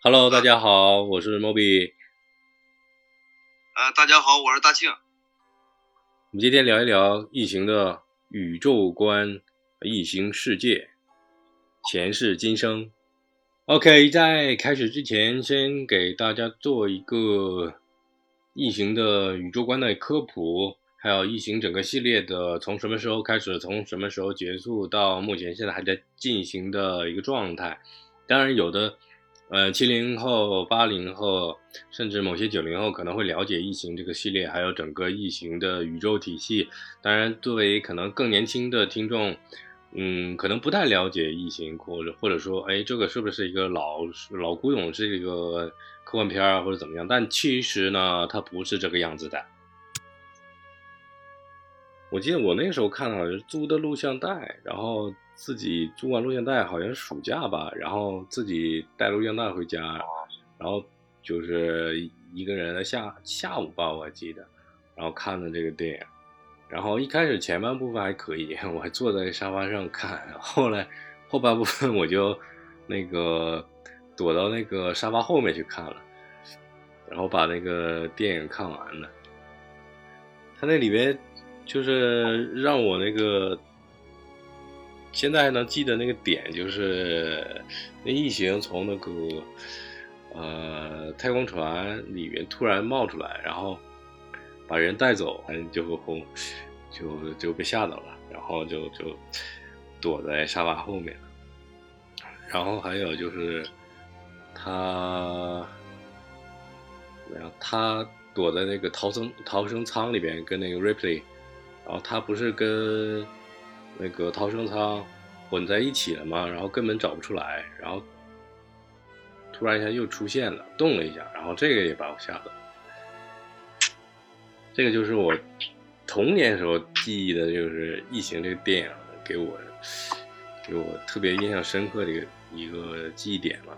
Hello，大家好，我是 Moby。呃，大家好，我是大庆。我们今天聊一聊异形的宇宙观、异形世界、前世今生。OK，在开始之前，先给大家做一个异形的宇宙观的科普，还有异形整个系列的从什么时候开始，从什么时候结束，到目前现在还在进行的一个状态。当然，有的。呃，七零后、八零后，甚至某些九零后可能会了解《异形》这个系列，还有整个《异形》的宇宙体系。当然，作为可能更年轻的听众，嗯，可能不太了解《异形》，或者或者说，哎，这个是不是一个老老古董，是一个科幻片啊，或者怎么样？但其实呢，它不是这个样子的。我记得我那个时候看好像是租的录像带，然后。自己租完录像带，好像是暑假吧，然后自己带录像带回家，然后就是一个人下下午吧，我还记得，然后看的这个电影，然后一开始前半部分还可以，我还坐在沙发上看，后来后半部分我就那个躲到那个沙发后面去看了，然后把那个电影看完了，他那里边就是让我那个。现在还能记得那个点，就是那异形从那个呃太空船里面突然冒出来，然后把人带走，就轰就就被吓到了，然后就就躲在沙发后面。然后还有就是他怎么样？他躲在那个逃生逃生舱里边，跟那个 Ripley，然后他不是跟。那个逃生舱混在一起了吗，然后根本找不出来，然后突然一下又出现了，动了一下，然后这个也把我吓到。这个就是我童年时候记忆的，就是《异形》这个电影给我给我特别印象深刻的一个一个记忆点嘛。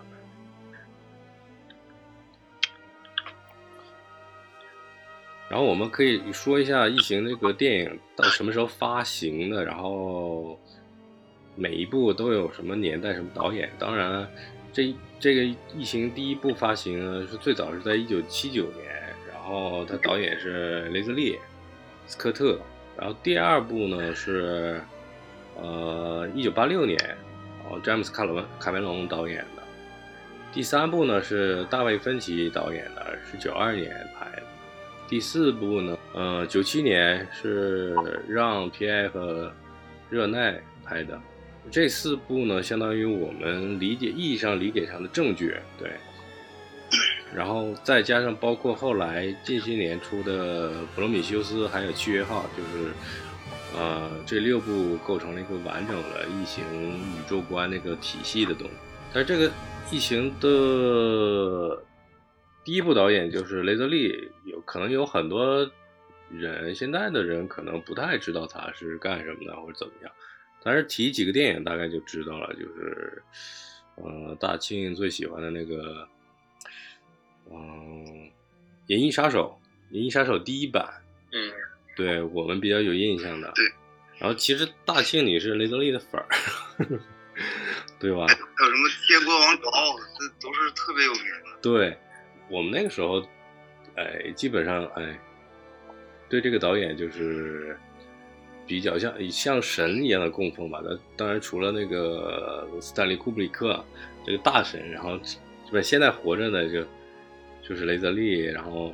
然后我们可以说一下《异形》那个电影到什么时候发行的，然后每一部都有什么年代、什么导演。当然，这这个《异形》第一部发行呢是最早是在一九七九年，然后它导演是雷泽利·斯科特。然后第二部呢是呃一九八六年，然后詹姆斯·卡伦卡梅隆导演的。第三部呢是大卫·芬奇导演的，是九二年拍的。第四部呢，呃，九七年是让皮埃和热奈拍的，这四部呢，相当于我们理解意义上理解上的正剧，对。然后再加上包括后来近些年出的《普罗米修斯》还有《契约号》，就是，呃，这六部构成了一个完整的异形宇宙观那个体系的东西。但是这个异形的。第一部导演就是雷德利，有可能有很多人现在的人可能不太知道他是干什么的或者怎么样，但是提几个电影大概就知道了，就是，呃，大庆最喜欢的那个，嗯，《银翼杀手》，《银翼杀手》第一版，嗯，对我们比较有印象的，对，然后其实大庆你是雷德利的粉儿，对吧？还有什么《天国王朝》，这都是特别有名的，对。我们那个时候，哎，基本上哎，对这个导演就是比较像像神一样的供奉吧。那当然除了那个斯坦利·库布里克这个大神，然后不现在活着的就就是雷泽利，然后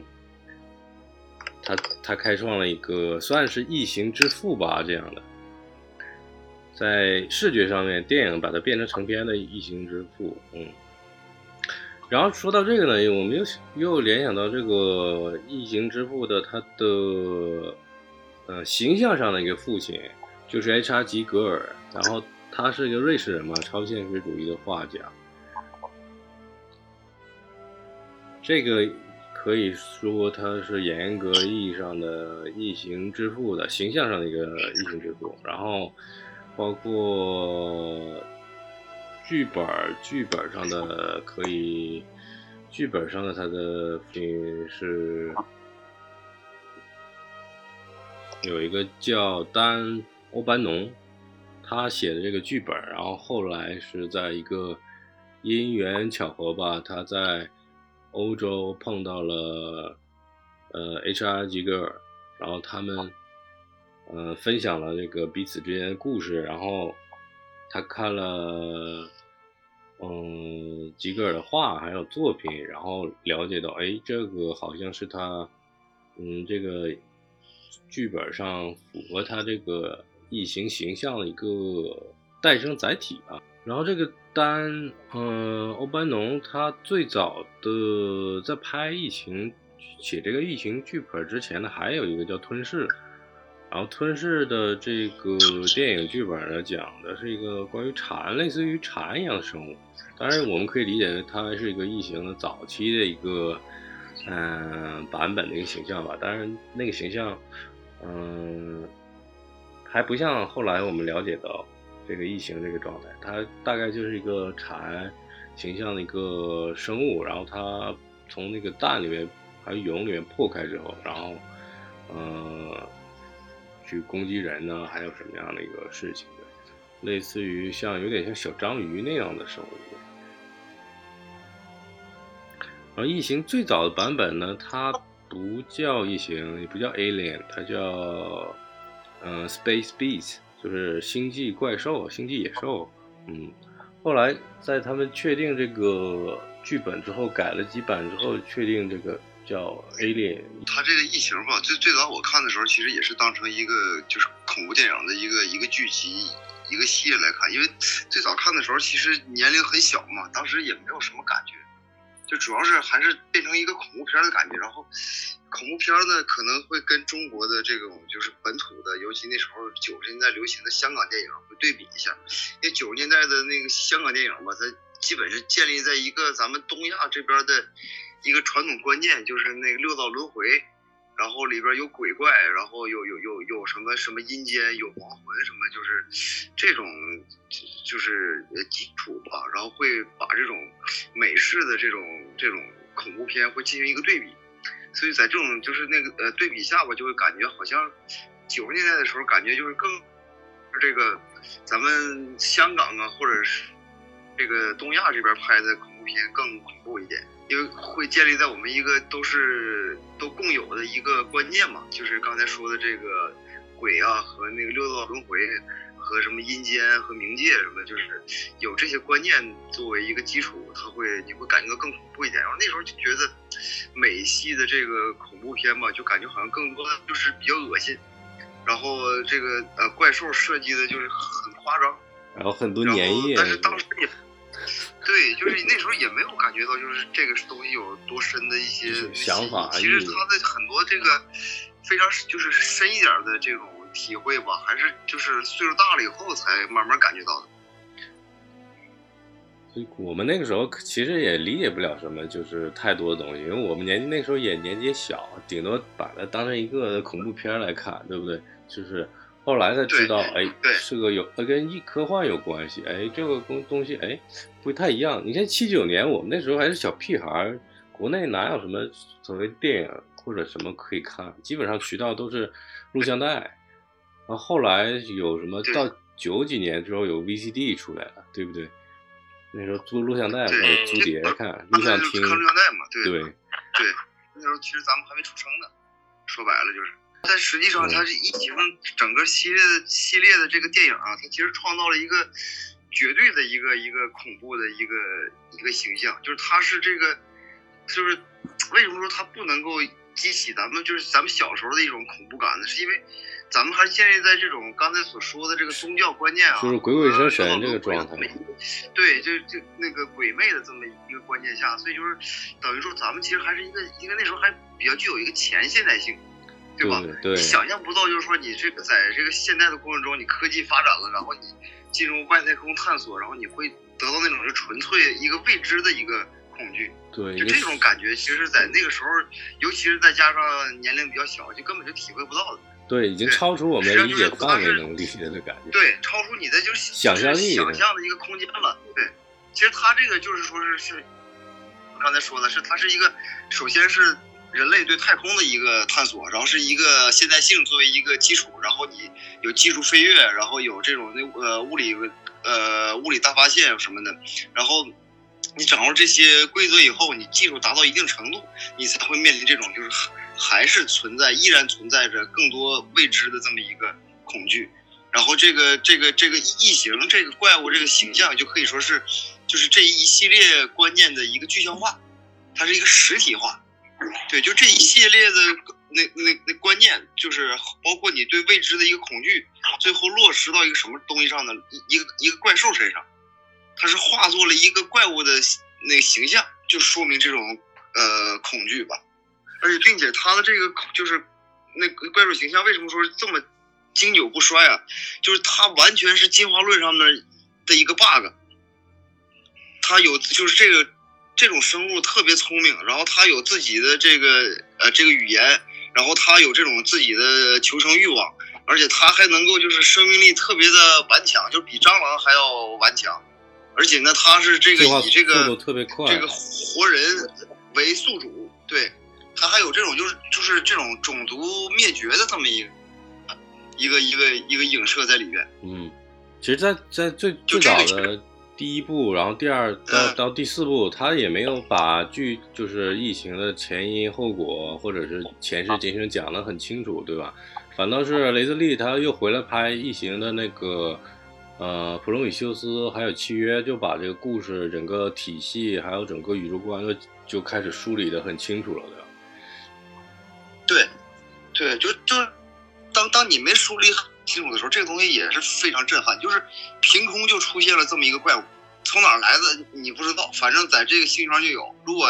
他他开创了一个算是异形之父吧这样的，在视觉上面，电影把它变成成片的异形之父，嗯。然后说到这个呢，我们又又联想到这个异形之父的他的呃形象上的一个父亲，就是 H.R. 吉格尔。然后他是一个瑞士人嘛，超现实主义的画家。这个可以说他是严格意义上的异形之父的形象上的一个异形之父。然后包括。剧本剧本上的可以，剧本上的他的父亲是有一个叫丹欧班农，他写的这个剧本，然后后来是在一个因缘巧合吧，他在欧洲碰到了呃 H.R. 吉格尔，然后他们呃分享了这个彼此之间的故事，然后他看了嗯吉格尔的画还有作品，然后了解到哎这个好像是他嗯这个剧本上符合他这个异形形象的一个诞生载体吧。然后这个丹，嗯，欧班农他最早的在拍异形写这个异形剧本之前呢，还有一个叫吞噬。然后吞噬的这个电影剧本呢，讲的是一个关于蝉，类似于蝉一样的生物。当然，我们可以理解为它是一个异形的早期的一个嗯版本的一个形象吧。当然，那个形象，嗯，还不像后来我们了解到这个异形这个状态。它大概就是一个蝉形象的一个生物，然后它从那个蛋里面还有蛹里面破开之后，然后嗯。去攻击人呢，还有什么样的一个事情？类似于像有点像小章鱼那样的生物。而异形最早的版本呢，它不叫异形，也不叫 Alien，它叫嗯 Space Beast，就是星际怪兽、星际野兽。嗯，后来在他们确定这个剧本之后，改了几版之后，确定这个。叫 Alien，它这个异形吧，最最早我看的时候，其实也是当成一个就是恐怖电影的一个一个剧集一个系列来看，因为最早看的时候其实年龄很小嘛，当时也没有什么感觉，就主要是还是变成一个恐怖片的感觉。然后恐怖片呢可能会跟中国的这种就是本土的，尤其那时候九十年代流行的香港电影会对比一下，因为九十年代的那个香港电影吧，它基本是建立在一个咱们东亚这边的。一个传统观念就是那个六道轮回，然后里边有鬼怪，然后有有有有什么什么阴间有亡魂什么，就是这种就是基础吧，然后会把这种美式的这种这种恐怖片会进行一个对比，所以在这种就是那个呃对比下吧，就会感觉好像九十年代的时候感觉就是更这个咱们香港啊或者是这个东亚这边拍的恐怖片更恐怖一点。因为会建立在我们一个都是都共有的一个观念嘛，就是刚才说的这个鬼啊和那个六道轮回和什么阴间和冥界什么，就是有这些观念作为一个基础，它会你会感觉到更恐怖一点。然后那时候就觉得美系的这个恐怖片吧，就感觉好像更多的就是比较恶心，然后这个呃怪兽设计的就是很夸张，然后很多粘液，但是当时也。对，就是那时候也没有感觉到，就是这个东西有多深的一些想法。其实他的很多这个非常就是深一点的这种体会吧，还是就是岁数大了以后才慢慢感觉到的。我们那个时候其实也理解不了什么，就是太多的东西，因为我们年纪那时候也年纪小，顶多把它当成一个恐怖片来看，对不对？就是。后来才知道，哎，是个有跟一科幻有关系，哎，这个东东西，哎，不太一样。你看七九年，我们那时候还是小屁孩，国内哪有什么所谓电影或者什么可以看？基本上渠道都是录像带。然后后来有什么到九几年之后有 VCD 出来了，对不对？那时候租录像带或者租碟看，录像厅看录像带嘛，对对对。那时候其实咱们还没出生呢，说白了就是。但实际上，它是一形整个系列的系列的这个电影啊，它其实创造了一个绝对的一个一个恐怖的一个一个形象，就是它是这个，就是为什么说它不能够激起咱们就是咱们小时候的一种恐怖感呢？是因为咱们还建立在这种刚才所说的这个宗教观念啊，就是鬼鬼神神这个状态，对，就就那个鬼魅的这么一个观念下，所以就是等于说咱们其实还是一个，因为那时候还比较具有一个前现代性。对吧？你想象不到，就是说你这个在这个现代的过程中，你科技发展了，然后你进入外太空探索，然后你会得到那种就纯粹一个未知的一个恐惧。对，就这种感觉，其实，在那个时候，尤其是再加上年龄比较小，就根本就体会不到的。对，已经超出我们理解范围能力的感觉。对，超出你的就是想象力、想象的一个空间了。对，其实他这个就是说是是，刚才说的是，它是一个，首先是。人类对太空的一个探索，然后是一个现代性作为一个基础，然后你有技术飞跃，然后有这种那呃物理呃物理大发现什么的，然后你掌握这些规则以后，你技术达到一定程度，你才会面临这种就是还是存在依然存在着更多未知的这么一个恐惧。然后这个这个这个异形这个怪物这个形象就可以说是，就是这一系列观念的一个具象化，它是一个实体化。对，就这一系列的那那那观念，就是包括你对未知的一个恐惧，最后落实到一个什么东西上呢？一一个一个怪兽身上，它是化作了一个怪物的那个形象，就说明这种呃恐惧吧。而且并且它的这个就是那个怪兽形象为什么说是这么？经久不衰啊，就是它完全是进化论上面的一个 bug。它有就是这个这种生物特别聪明，然后它有自己的这个呃这个语言，然后它有这种自己的求生欲望，而且它还能够就是生命力特别的顽强，就比蟑螂还要顽强。而且呢，它是这个以这个这个活人为宿主，对，它还有这种就是就是这种种族灭绝的这么一个。一个一个一个影射在里面。嗯，其实，在在最最早的第一部，然后第二到到第四部，他也没有把剧就是疫情的前因后果或者是前世今生讲得很清楚，对吧？反倒是雷德利他又回来拍异形的那个呃普罗米修斯还有契约，就把这个故事整个体系还有整个宇宙观就就开始梳理的很清楚了，对吧？对，对，就就。当当你没梳理清楚的时候，这个东西也是非常震撼。就是凭空就出现了这么一个怪物，从哪来的你不知道，反正在这个星球上就有。如果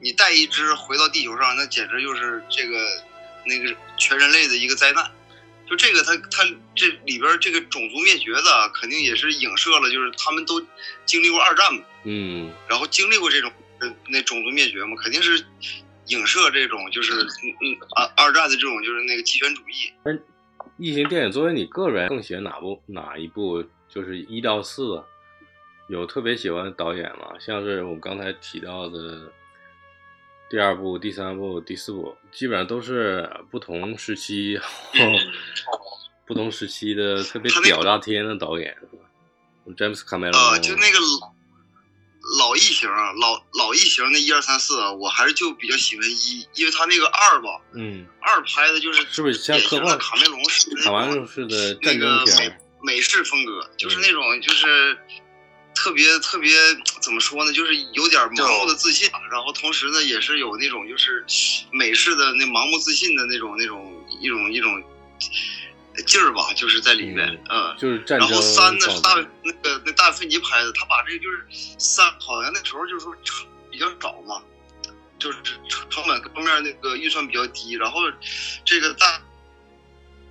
你带一只回到地球上，那简直就是这个那个全人类的一个灾难。就这个，它它这里边这个种族灭绝的，肯定也是影射了，就是他们都经历过二战嘛，嗯，然后经历过这种那种族灭绝嘛，肯定是。影射这种就是嗯嗯二二战的这种就是那个极权主义。嗯，异形电影作为你个人更喜欢哪部哪一部？就是一到四，有特别喜欢的导演吗？像是我刚才提到的第二部、第三部、第四部，基本上都是不同时期、不同时期的特别屌炸天的导演，詹姆斯卡梅隆。啊，就那个。老异形，老老异形那一二三四，我还是就比较喜欢一，因为他那个二吧，嗯，二拍的就是是不是像科幻卡梅隆式卡梅隆式的战争片，美式风格，就是那种就是特别特别怎么说呢，就是有点盲目的自信，然后同时呢也是有那种就是美式的那盲目自信的那种那种一种一种。劲儿吧，就是在里面，嗯，就是然后三呢是大那个那大芬尼拍的，他把这个就是三好像那时候就是说比较早嘛，就是成成本各方面那个预算比较低，然后这个大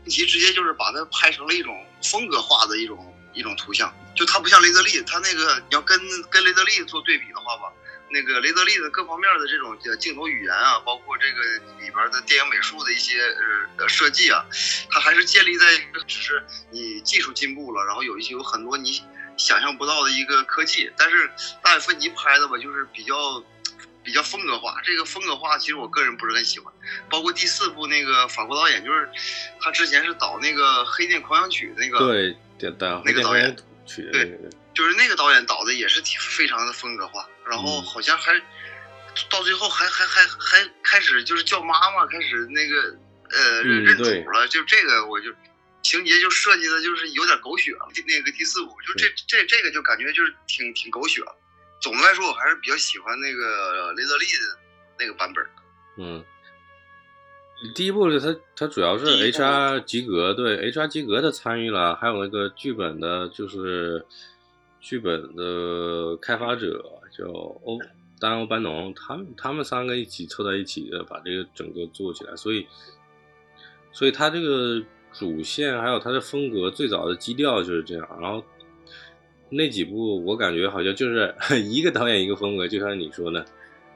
其直接就是把它拍成了一种风格化的一种一种图像，就他不像雷德利，他那个你要跟跟雷德利做对比的话吧。那个雷德利的各方面的这种镜头语言啊，包括这个里边的电影美术的一些呃呃设计啊，它还是建立在一个只是你技术进步了，然后有一些有很多你想象不到的一个科技。但是大卫芬奇拍的吧，就是比较比较风格化。这个风格化其实我个人不是很喜欢。包括第四部那个法国导演，就是他之前是导那个《黑店狂想曲》那个对那个导演对。就是那个导演导的也是挺非常的风格化，然后好像还到最后还还还还开始就是叫妈妈，开始那个呃认主了，就这个我就情节就设计的就是有点狗血了。那个第四部就这这这个就感觉就是挺挺狗血。总的来说，我还是比较喜欢那个雷德利的那个版本。嗯，第一部是他他主要是 HR 及格对 HR 及格的参与了，还有那个剧本的就是。剧本的开发者叫欧丹欧班农，他们他们三个一起凑在一起的，把这个整个做起来。所以，所以他这个主线还有他的风格，最早的基调就是这样。然后那几部我感觉好像就是 一个导演一个风格，就像你说的，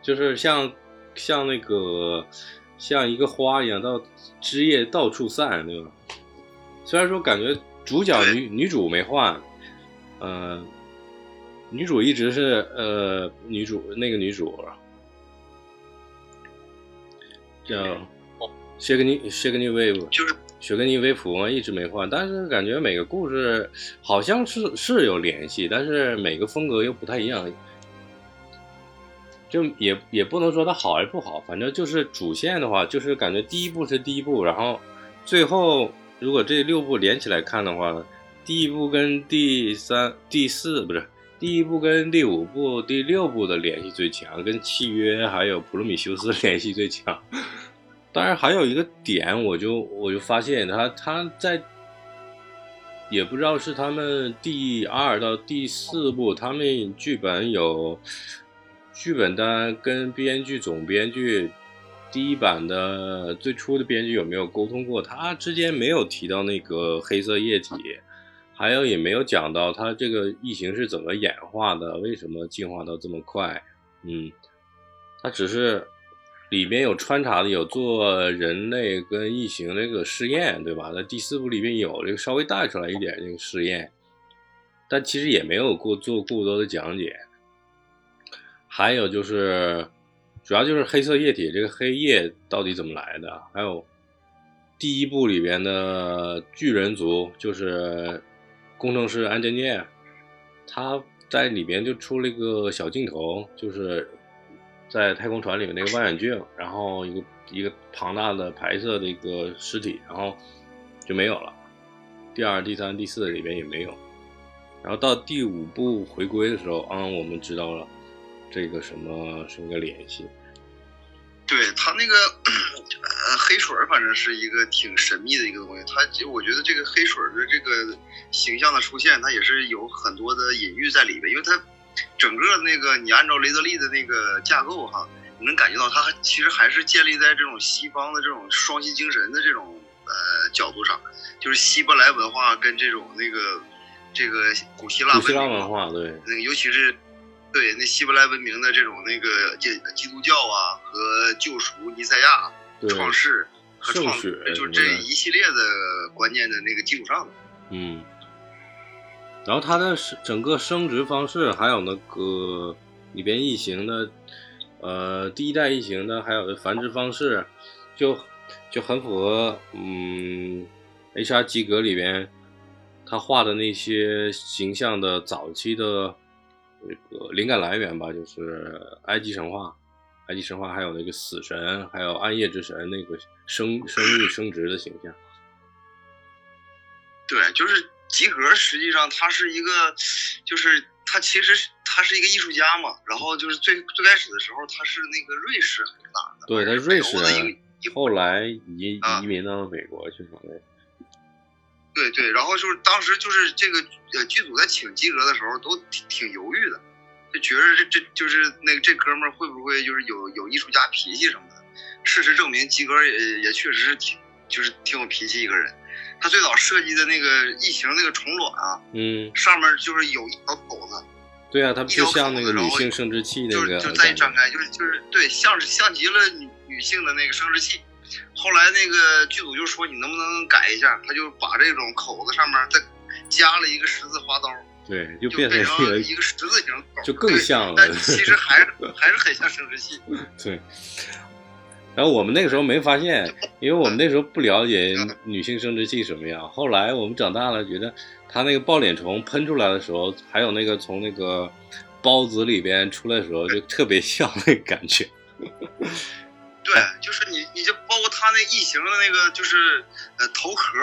就是像像那个像一个花一样，到枝叶到处散，对吧？虽然说感觉主角女女主没换，嗯。女主一直是呃，女主那个女主叫谢格尼谢格尼威夫，就是雪格尼威普嘛，一直没换。但是感觉每个故事好像是是有联系，但是每个风格又不太一样。就也也不能说它好还是不好，反正就是主线的话，就是感觉第一部是第一部，然后最后如果这六部连起来看的话，第一部跟第三、第四不是第一部跟第五部、第六部的联系最强，跟契约还有普罗米修斯联系最强。当然还有一个点，我就我就发现他他在。也不知道是他们第二到第四部，他们剧本有剧本单跟编剧总编剧第一版的最初的编剧有没有沟通过？他之间没有提到那个黑色液体，还有也没有讲到他这个异形是怎么演化的，为什么进化到这么快？嗯，他只是。里面有穿插的，有做人类跟异形那个试验，对吧？在第四部里面有这个稍微带出来一点这个试验，但其实也没有过做过多的讲解。还有就是，主要就是黑色液体这个黑液到底怎么来的？还有第一部里边的巨人族，就是工程师安间念，他在里边就出了一个小镜头，就是。在太空船里面那个望远镜，然后一个一个庞大的白色的一个尸体，然后就没有了。第二、第三、第四里边也没有。然后到第五部回归的时候，嗯，我们知道了这个什么是一个联系。对他那个呃黑水，反正是一个挺神秘的一个东西。他我觉得这个黑水的这个形象的出现，它也是有很多的隐喻在里边，因为它。整个那个，你按照雷德利的那个架构哈，你能感觉到它其实还是建立在这种西方的这种双性精神的这种呃角度上，就是希伯来文化跟这种那个这个古希腊古希腊文化对，那个尤其是对那希伯来文明的这种那个基基督教啊和救赎尼赛亚创世和创就是这一系列的观念的那个基础上的，嗯。然后它的整个生殖方式，还有那个里边异形的，呃，第一代异形的，还有的繁殖方式，就就很符合嗯，H.R. 基格里边他画的那些形象的早期的那个灵感来源吧，就是埃及神话，埃及神话还有那个死神，还有暗夜之神那个生生育生殖的形象。对，就是。集合实际上他是一个，就是他其实他是一个艺术家嘛。然后就是最最开始的时候，他是那个瑞士还是哪的？对，他瑞士的。后来移移民到了美国去了。对对，然后就是当时就是这个呃剧组在请基哥的时候都挺挺犹豫的，就觉得这这就是那个这哥们儿会不会就是有有艺术家脾气什么的。事实证明，基哥也也确实是挺就是挺有脾气一个人。他最早设计的那个异形那个虫卵啊，嗯，上面就是有一条口子，对啊，它就像那个女性生殖器那个，就再一张开，就是就是对，像像极了女女性的那个生殖器。后来那个剧组就说你能不能改一下，他就把这种口子上面再加了一个十字花刀，对，就变成一个十字形，就更像了。但其实还是还是很像生殖器，对。然后我们那个时候没发现，因为我们那时候不了解女性生殖器什么样。后来我们长大了，觉得它那个抱脸虫喷出来的时候，还有那个从那个包子里边出来的时候，就特别像那个感觉。对，就是你，你就包括他那异形的那个，就是呃头壳。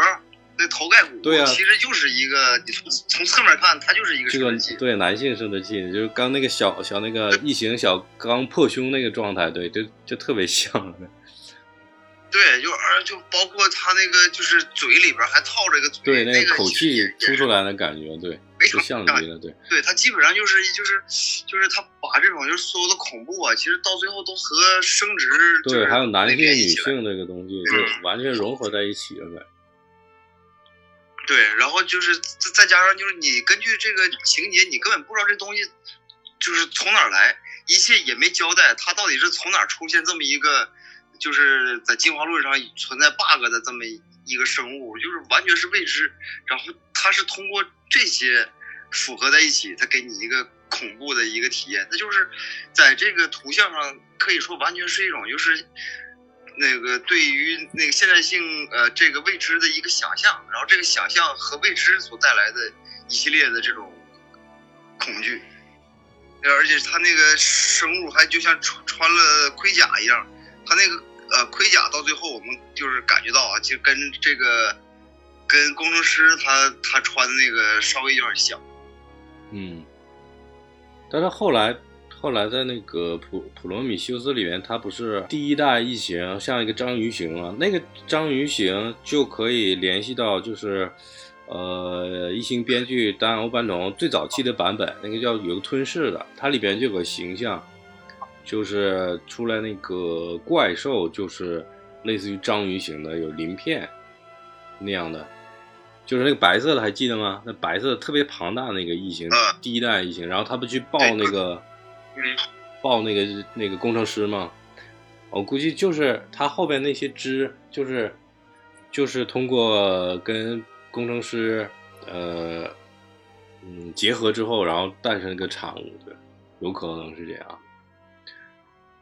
那头盖骨对啊，其实就是一个，你从从侧面看，它就是一个生殖器。对，男性生殖器，就是刚那个小小那个异形小刚破胸那个状态，对，就就特别像。对，就而就包括他那个就是嘴里边还套着一个嘴，对，那个口气出出来的感觉，对，就像极了，对。对他基本上就是就是就是他把这种就是所有的恐怖啊，其实到最后都和生殖对，还有男性女性这个东西就完全融合在一起了呗。对，然后就是再加上就是你根据这个情节，你根本不知道这东西就是从哪来，一切也没交代，他到底是从哪出现这么一个，就是在进化论上存在 bug 的这么一个生物，就是完全是未知。然后它是通过这些复合在一起，它给你一个恐怖的一个体验。它就是在这个图像上可以说完全是一种就是。那个对于那个现代性呃这个未知的一个想象，然后这个想象和未知所带来的一系列的这种恐惧，而且他那个生物还就像穿穿了盔甲一样，他那个呃盔甲到最后我们就是感觉到啊，就跟这个跟工程师他他穿的那个稍微有点像。嗯，但是后来后来在那个普普罗米修斯里面，他不是第一代异形像一个章鱼形嘛？那个章鱼形就可以联系到就是。呃，异形编剧丹·欧班农最早期的版本，那个叫有个吞噬的，它里边就有个形象，就是出来那个怪兽，就是类似于章鱼型的，有鳞片那样的，就是那个白色的，还记得吗？那白色的特别庞大那个异形，第一代异形，然后他不去抱那个，抱那个那个工程师吗？我估计就是他后边那些枝，就是就是通过跟。工程师，呃，嗯，结合之后，然后诞生一个产物，对，有可能是这样。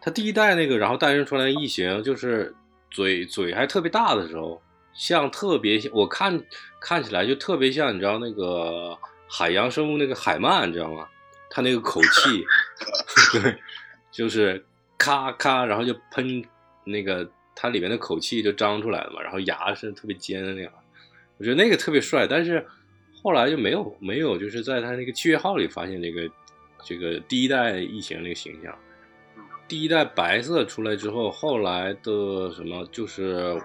他第一代那个，然后诞生出来的异形，就是嘴嘴还特别大的时候，像特别，我看看起来就特别像，你知道那个海洋生物那个海鳗，你知道吗？他那个口气，对，就是咔咔，然后就喷那个它里面的口气就张出来了嘛，然后牙是特别尖的那样。我觉得那个特别帅，但是后来就没有没有，就是在他那个契约号里发现这个这个第一代异形那个形象。第一代白色出来之后，后来的什么就是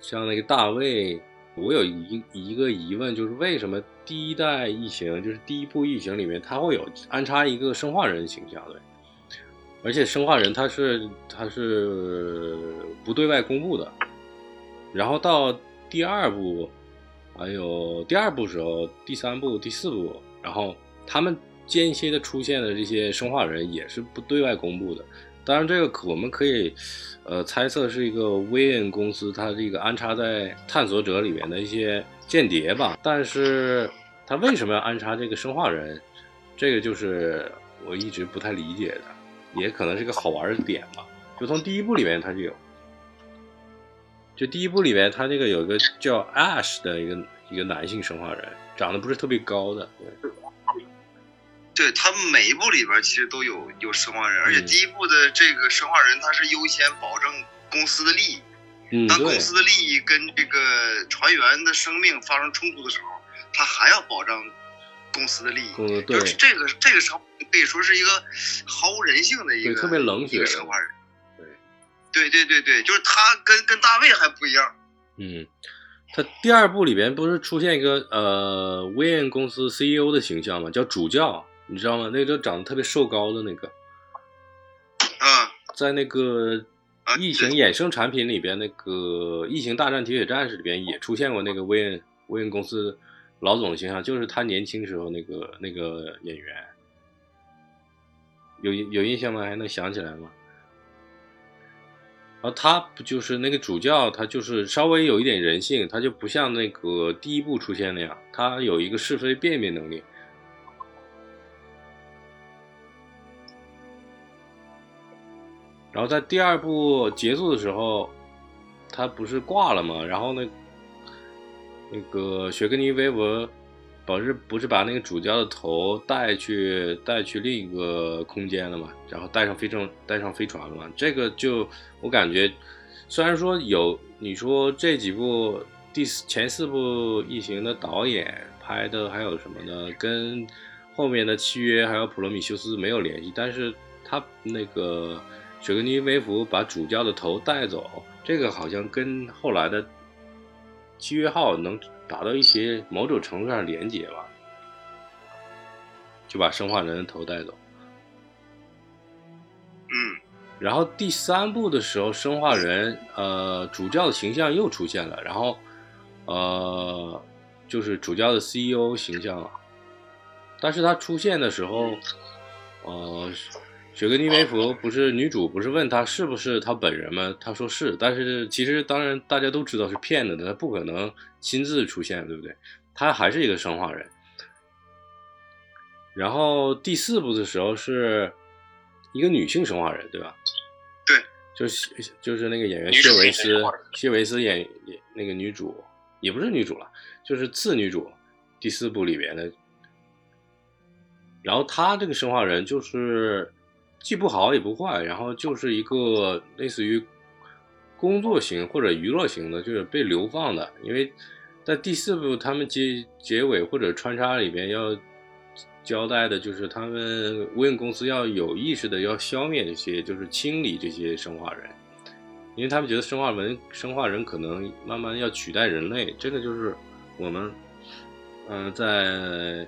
像那个大卫，我有一一个疑问，就是为什么第一代异形，就是第一部异形里面，它会有安插一个生化人形象对，而且生化人他是他是不对外公布的，然后到。第二部，还有第二部时候，第三部、第四部，然后他们间歇的出现的这些生化人也是不对外公布的。当然，这个我们可以，呃，猜测是一个威恩公司它这个安插在探索者里面的一些间谍吧。但是，他为什么要安插这个生化人？这个就是我一直不太理解的，也可能是个好玩的点吧。就从第一部里面它就有。就第一部里面，他那个有一个叫 Ash 的一个一个男性生化人，长得不是特别高的。对，对他们每一部里边其实都有有生化人，而且第一部的这个生化人他是优先保证公司的利益。嗯，当公司的利益跟这个船员的生命发生冲突的时候，他还要保障公司的利益。嗯，对，就是这个这个生可以说是一个毫无人性的一个特别冷血的生化人。对对对对对，就是他跟跟大卫还不一样。嗯，他第二部里边不是出现一个呃威恩公司 CEO 的形象吗？叫主教，你知道吗？那个长得特别瘦高的那个。嗯，在那个异形衍生产品里边，那个异形大战铁血战士里边也出现过那个威恩威恩公司老总的形象，就是他年轻时候那个那个演员。有有印象吗？还能想起来吗？然后他不就是那个主教，他就是稍微有一点人性，他就不像那个第一部出现那样，他有一个是非辨别能力。然后在第二部结束的时候，他不是挂了吗？然后那那个雪格尼维伯。不是不是把那个主教的头带去带去另一个空间了嘛？然后带上飞正带上飞船了嘛？这个就我感觉，虽然说有你说这几部第四前四部异形的导演拍的还有什么呢？跟后面的契约还有普罗米修斯没有联系，但是他那个雪格尼维夫把主教的头带走，这个好像跟后来的契约号能。达到一些某种程度上连接吧，就把生化人的头带走。嗯，然后第三部的时候，生化人呃主教的形象又出现了，然后呃就是主教的 CEO 形象，但是他出现的时候，呃。雪格尼维芙不是女主，不是问她是不是她本人吗？她说是，但是其实当然大家都知道是骗子的，她不可能亲自出现，对不对？她还是一个生化人。然后第四部的时候是一个女性生化人，对吧？对，就是就是那个演员谢维斯，谢维斯演演那个女主，也不是女主了，就是次女主。第四部里边的。然后他这个生化人就是既不好也不坏，然后就是一个类似于工作型或者娱乐型的，就是被流放的。因为在第四部他们结结尾或者穿插里边要交代的就是他们无印公司要有意识的要消灭这些，就是清理这些生化人，因为他们觉得生化人生化人可能慢慢要取代人类，这个就是我们嗯、在。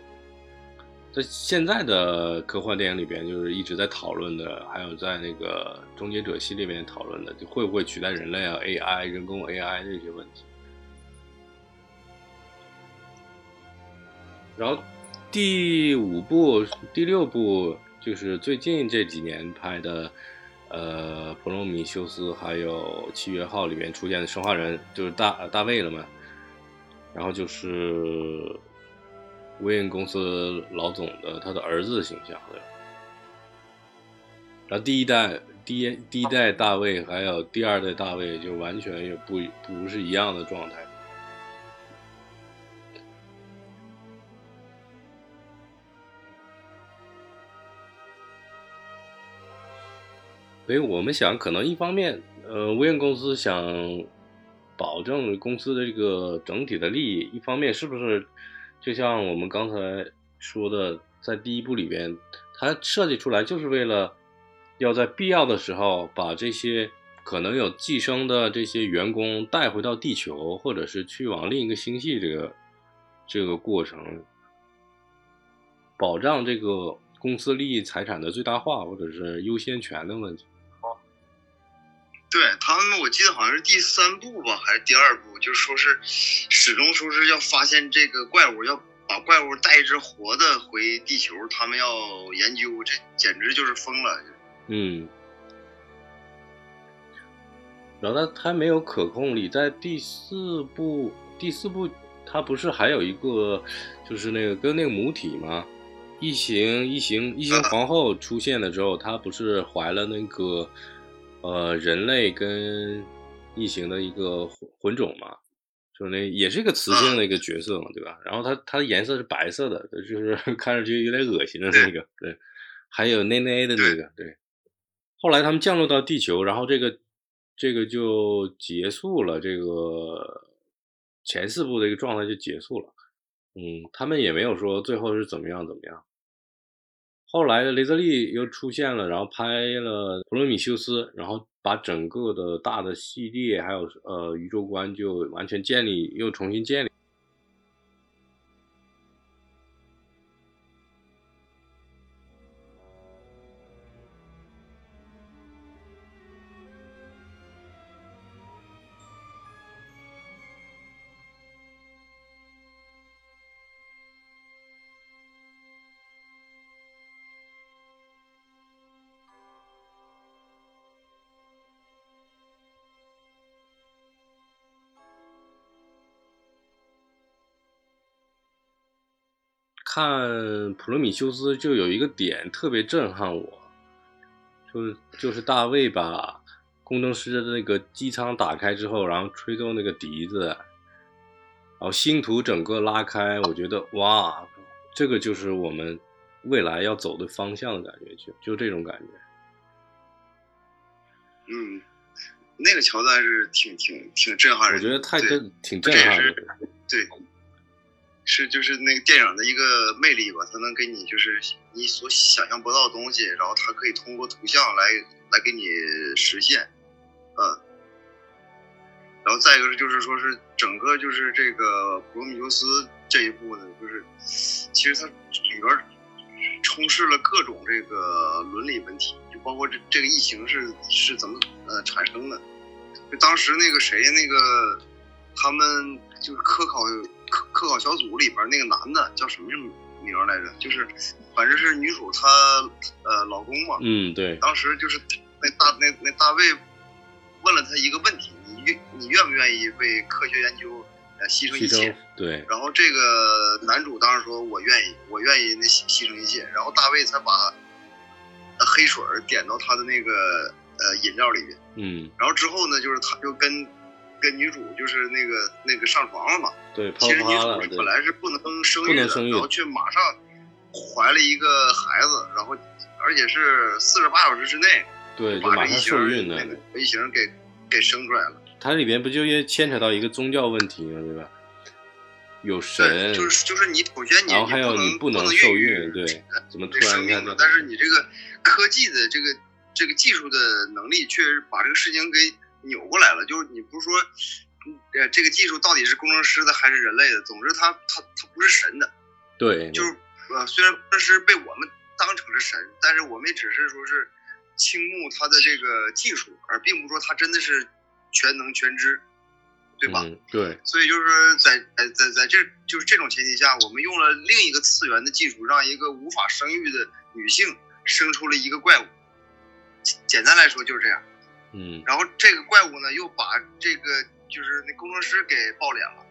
在现在的科幻电影里边，就是一直在讨论的，还有在那个《终结者》系列里面讨论的，就会不会取代人类啊？AI 人工 AI 这些问题。然后第五部、第六部就是最近这几年拍的，呃，《普罗米修斯》还有《契约号》里面出现的生化人，就是大大卫了嘛。然后就是。微印公司老总的他的儿子形象，对吧？然后第一代第一第一代大卫还有第二代大卫就完全也不不是一样的状态。所以我们想，可能一方面，呃，微印公司想保证公司的这个整体的利益，一方面是不是？就像我们刚才说的，在第一部里边，它设计出来就是为了要在必要的时候把这些可能有寄生的这些员工带回到地球，或者是去往另一个星系这个这个过程，保障这个公司利益财产的最大化，或者是优先权的问题。对他们，我记得好像是第三部吧，还是第二部，就是说是始终说是要发现这个怪物，要把怪物带一只活的回地球，他们要研究，这简直就是疯了。嗯，然后他他没有可控力，在第四部，第四部他不是还有一个，就是那个跟那个母体吗？异形，异形，异形皇后出现了之后，她不是怀了那个。呃，人类跟异形的一个混混种嘛，就那也是一个雌性的一个角色嘛，对吧？然后它它的颜色是白色的，就是 看上去有点恶心的那个，对。还有内内的那个，对。后来他们降落到地球，然后这个这个就结束了，这个前四部的一个状态就结束了。嗯，他们也没有说最后是怎么样怎么样。后来雷泽利又出现了，然后拍了《普罗米修斯》，然后把整个的大的系列还有呃宇宙观就完全建立，又重新建立。看《普罗米修斯》就有一个点特别震撼我，就是就是大卫把工程师的那个机舱打开之后，然后吹奏那个笛子，然后星图整个拉开，我觉得哇，这个就是我们未来要走的方向的感觉，就就这种感觉。嗯，那个桥段是挺挺挺震撼人，我觉得太震，挺震撼的，对。是，就是那个电影的一个魅力吧，它能给你就是你所想象不到的东西，然后它可以通过图像来来给你实现，嗯，然后再一个是就是说是整个就是这个普罗米修斯这一部呢，就是其实它里边充斥了各种这个伦理问题，就包括这这个疫情是是怎么呃产生的，就当时那个谁那个他们就是科考。科科考小组里边那个男的叫什么名来着？就是反正是女主她呃老公嘛。嗯，对。当时就是那大那那大卫问了他一个问题：你愿你愿不愿意为科学研究呃牺牲一切？对。然后这个男主当时说：“我愿意，我愿意那牺牺牲一切。”然后大卫才把黑水点到他的那个呃饮料里面。嗯。然后之后呢，就是他就跟。跟女主就是那个那个上床了嘛？对，其实女主本来是不能生育的，然后却马上怀了一个孩子，然后而且是四十八小时之内对，就马上受孕的型那。个一型给给生出来了。它里边不就也牵扯到一个宗教问题吗？对吧？有神，，就是就是你首先你然后还有你你不能受孕孕，对，怎么突然但是你这个科技的这个这个技术的能力，确实把这个事情给扭过来了。就是你不是说，嗯呃，这个技术到底是工程师的还是人类的？总之它，它它不是神的，对，就是呃，虽然工程师被我们当成是神，但是我们也只是说是倾慕他的这个技术，而并不说他真的是全能全知，对吧？嗯，对，所以就是在在在在这就是这种前提下，我们用了另一个次元的技术，让一个无法生育的女性生出了一个怪物。简简单来说就是这样。嗯然后这个怪物呢，又把这个就是那工程师给爆脸了，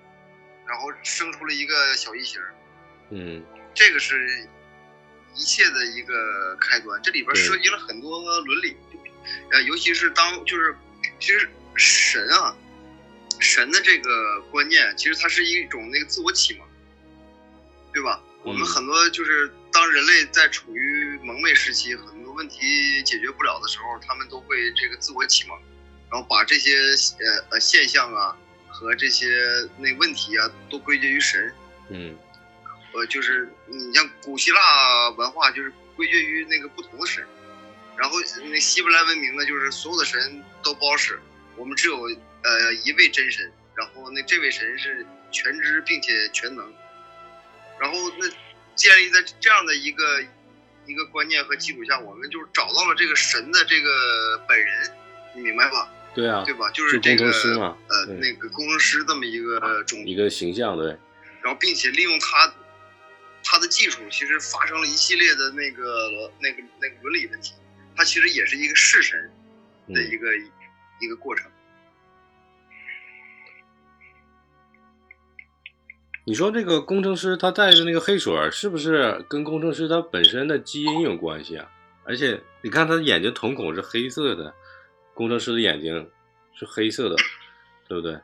然后生出了一个小异形。嗯这个是一切的一个开端，这里边涉及了很多伦理，呃，尤其是当就是其实神啊，神的这个观念，其实它是一种那个自我启蒙，对吧？我们嗯很多就是当人类在处于蒙昧时期，很多问题解决不了的时候，他们都会这个自我启蒙，然后把这些呃呃现象啊和这些那问题啊都归结于神，嗯。呃，就是你像古希腊文化，就是归结于那个不同的神，然后那希伯来文明呢，就是所有的神都不好使，我们只有呃一位真神，然后那这位神是全知并且全能，然后那建立在这样的一个一个观念和基础下，我们就是找到了这个神的这个本人，你明白吧？对啊对，吧？就是这个就工程师嘛，呃那个工程师这么一个种一个形象，对，然后并且利用他他的技术，其实发生了一系列的那个那个那个伦理问题，他其实也是一个弑神的一嗯个、一个过程。你说这个工程师他带着那个黑水儿，是不是跟工程师他本身的基因有关系啊？而且你看他的眼睛瞳孔是黑色的，工程师的眼睛是黑色的，对不对？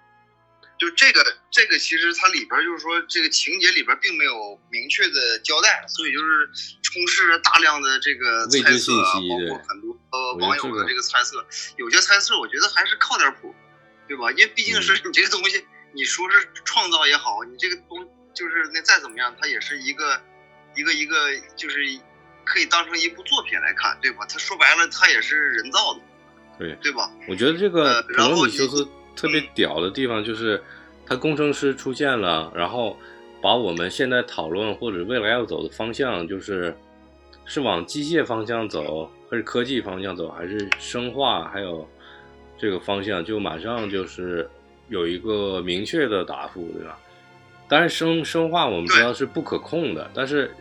就这个这个其实它里边就是说这个情节里边并没有明确的交代，所以就是充斥着大量的这个未知猜测啊，信息对包括很多网友的这个猜测，有些猜测我觉得还是靠点谱，对吧？因为毕竟是嗯你这个东西，你说是创造也好，你这个东就是那再怎么样，它也是一个一个一个就是可以当成一部作品来看，对吧？它说白了，它也是人造的，对对吧？我觉得这个呃普罗然后你米修斯特别屌的地方就是，他工程师出现了，然后把我们现在讨论或者未来要走的方向，就是是往机械方向走，还是科技方向走，还是生化，还有这个方向，就马上就是有一个明确的答复，对吧？当然生生化我们知道是不可控的，但是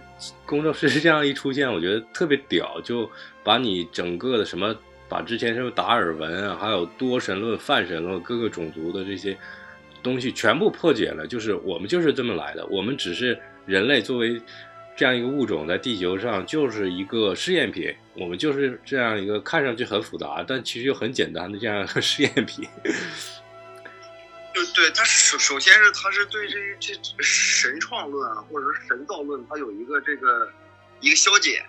工程师这样一出现，我觉得特别屌，就把你整个的什么，把之前什么达尔文啊，还有多神论、泛神论各个种族的这些东西全部破解了。就是我们就是这么来的，我们只是人类作为这样一个物种在地球上就是一个试验品，我们就是这样一个看上去很复杂，但其实又很简单的这样一个试验品。对他首首先是他是对这这神创论啊，或者是神造论，他有一个这个一个消解，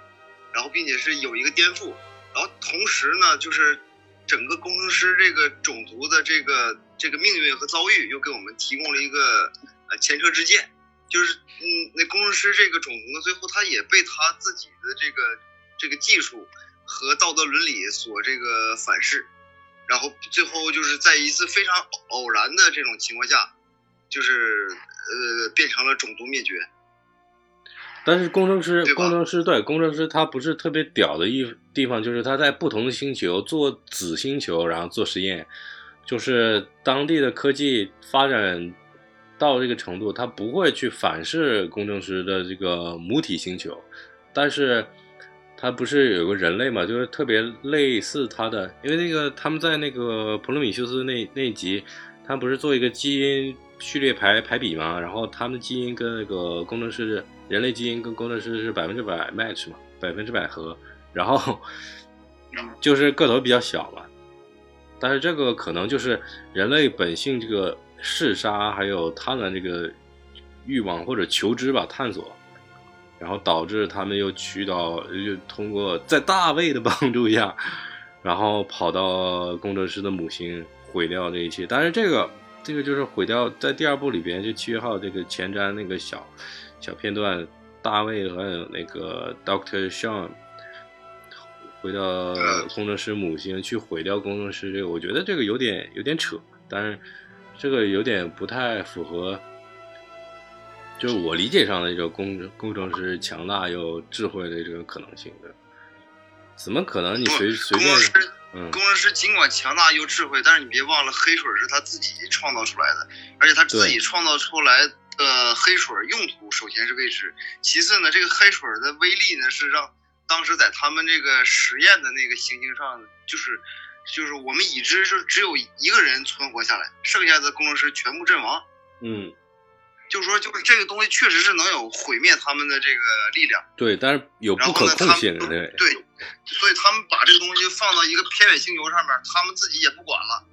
然后并且是有一个颠覆，然后同时呢，就是整个工程师这个种族的这个这个命运和遭遇，又给我们提供了一个呃前车之鉴，就是嗯，那工程师这个种族呢，最后他也被他自己的这个这个技术和道德伦理所这个反噬。然后最后就是在一次非常偶然的这种情况下，就是呃变成了种族灭绝。但是工程师，工程师对工程师，他不是特别屌的一地方，就是他在不同的星球做子星球，然后做实验，就是当地的科技发展到这个程度，他不会去反噬工程师的这个母体星球，但是他不是有个人类嘛，就是特别类似他的，因为那个他们在那个普罗米修斯那那集，他不是做一个基因序列排排比嘛，然后他们的基因跟那个工程师人类基因跟工程师是百分之百 match 嘛，百分之百合，然后就是个头比较小嘛，但是这个可能就是人类本性这个嗜杀还有贪婪这个欲望或者求知吧探索，然后导致他们又去到，又通过在大卫的帮助下，然后跑到工程师的母星，毁掉这一切。但是这个这个就是毁掉，在第二部里边，就七月号这个前瞻那个小小片段，大卫还有那个 Doctor Sean 回到工程师母星去毁掉工程师，这个我觉得这个有点有点扯，但是这个有点不太符合。就是我理解上的一个工工程师强大又智慧的这个可能性的，怎么可能你随随便？嗯，工程师尽管强大又智慧，但是你别忘了黑水是他自己创造出来的，而且他自己创造出来的黑水用途首先是未知，其次呢，这个黑水的威力呢是让当时在他们这个实验的那个行星上，就是就是我们已知是只有一个人存活下来，剩下的工程师全部阵亡。嗯。就是说，就是这个东西确实是能有毁灭他们的这个力量。对，但是有不可控性。对，对，所以他们把这个东西放到一个偏远星球上面，他们自己也不管了。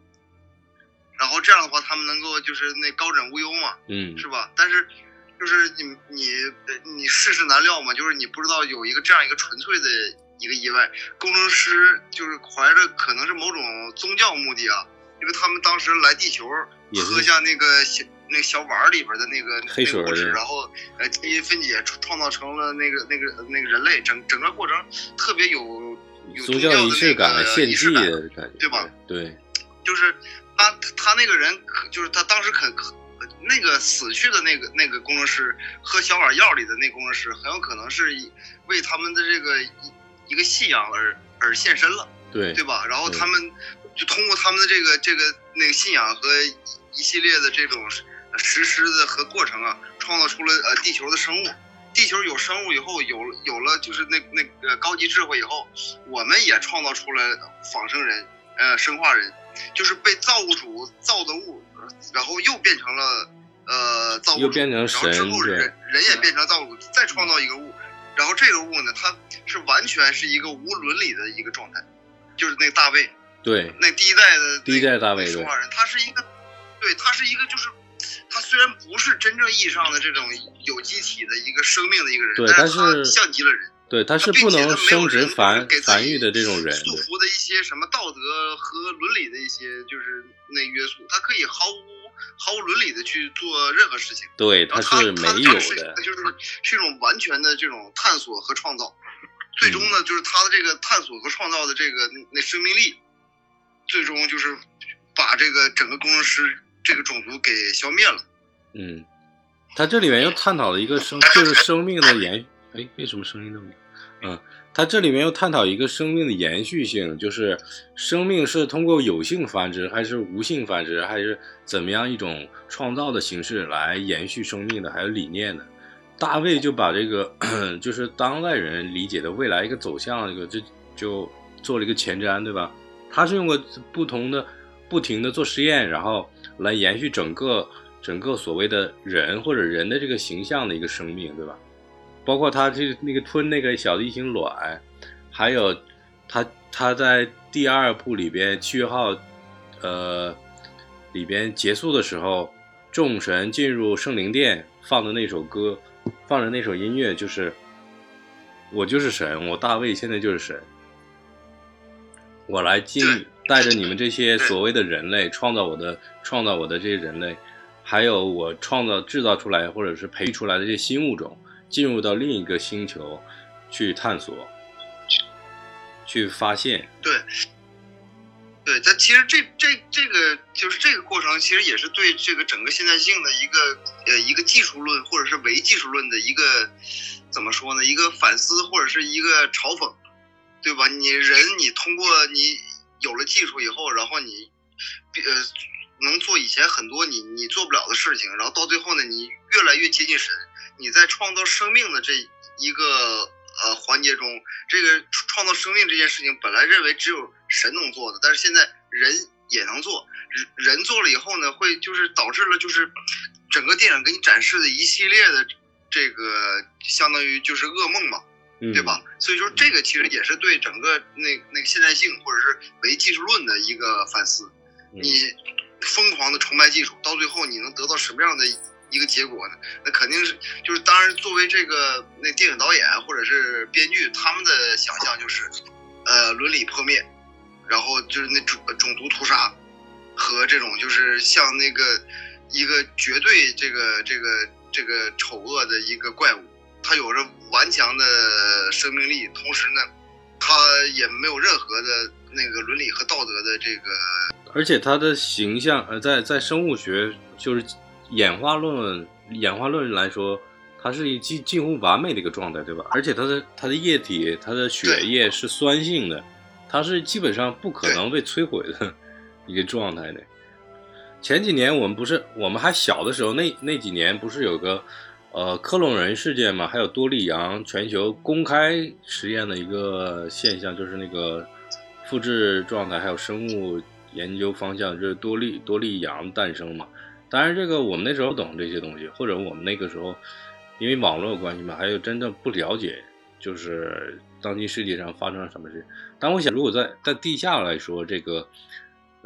然后这样的话，他们能够就是那高枕无忧嘛，嗯，是吧？但是就是你你你世事难料嘛，就是你不知道有一个这样一个纯粹的一个意外，工程师就是怀着可能是某种宗教目的啊，因为他们当时来地球喝下那个。那个小碗里边的那个黑水，然后呃基因分解创造成了那个那个那个人类，整整个过程特别有有宗教仪式感、献祭的感觉，对吧？对，就是他他那个人，就是他当时可可那个死去的那个那个工程师喝小碗药里的那工程师，很有可能是为他们的这个一个信仰而而献身了，对对吧？然后他们就通过他们的这个这个那个信仰和一系列的这种。实施的和过程啊，创造出了呃地球的生物。地球有生物以后，有有了就是那那个高级智慧以后，我们也创造出了仿生人，呃，生化人，就是被造物主造的物，然后又变成了呃造物主，又变成神，然后之后人人也变成造物主，再创造一个物，然后这个物呢，它是完全是一个无伦理的一个状态，就是那个大卫，对，那第一代的第一代大卫生化人，他是一个，对，他是一个就是。他虽然不是真正意义上的这种有机体的一个生命的一个人，对，但是他像极了人，对，他是不能生殖繁繁育的这种人，束缚的一些什么道德和伦理的一些就是那约束，他可以毫无毫无伦理的去做任何事情，对，他是没有的，就是是一种完全的这种探索和创造，最终呢，就是他的这个探索和创造的这个那生命力，最终就是把这个整个工程师。这个种族给消灭了。嗯，他这里面又探讨了一个生，就是生命的延。哎，为什么声音那么？嗯，他这里面又探讨一个生命的延续性，就是生命是通过有性繁殖，还是无性繁殖，还是怎么样一种创造的形式来延续生命的，还有理念的。大卫就把这个，就是当代人理解的未来一个走向，这个就就做了一个前瞻，对吧？他是用过不同的。不停的做实验，然后来延续整个整个所谓的人或者人的这个形象的一个生命，对吧？包括他这那个吞那个小的异形卵，还有他他在第二部里边七月号，呃里边结束的时候，众神进入圣灵殿放的那首歌，放的那首音乐就是我就是神，我大卫现在就是神，我来进。带着你们这些所谓的人类，创造我的创造我的这些人类，还有我创造制造出来或者是培育出来的这些新物种，进入到另一个星球去探索，去发现。对，对，但其实这这这个就是这个过程，其实也是对这个整个现代性的一个呃一个技术论或者是唯技术论的一个怎么说呢？一个反思或者是一个嘲讽，对吧？你人你通过你。有了技术以后，然后你，呃，能做以前很多你你做不了的事情，然后到最后呢，你越来越接近神。你在创造生命的这一个呃环节中，这个创造生命这件事情本来认为只有神能做的，但是现在人也能做。人人做了以后呢，会就是导致了就是整个电影给你展示的一系列的这个相当于就是噩梦嘛。对吧？所以说这个其实也是对整个那那个现代性或者是唯技术论的一个反思。你疯狂的崇拜技术，到最后你能得到什么样的一个结果呢？那肯定是就是当然作为这个那电影导演或者是编剧，他们的想象就是，呃，伦理破灭，然后就是那种种族屠杀和这种就是像那个一个绝对这个这个这个丑恶的一个怪物，它有着顽强的生命力，同时呢，它也没有任何的那个伦理和道德的这个。而且它的形象，呃，在在生物学就是演化论演化论来说，它是一近近乎完美的一个状态，对吧？而且它的它的液体，它的血液是酸性的，它是基本上不可能被摧毁的一个状态的。前几年我们不是我们还小的时候，那那几年不是有个呃克隆人事件嘛？还有多利羊全球公开实验的一个现象，就是那个复制状态还有生物。研究方向就是多利多利羊诞生嘛，当然这个我们那时候懂这些东西，或者我们那个时候因为网络关系嘛，还有真正不了解，就是当今世界上发生了什么事。但我想，如果在在地下来说，这个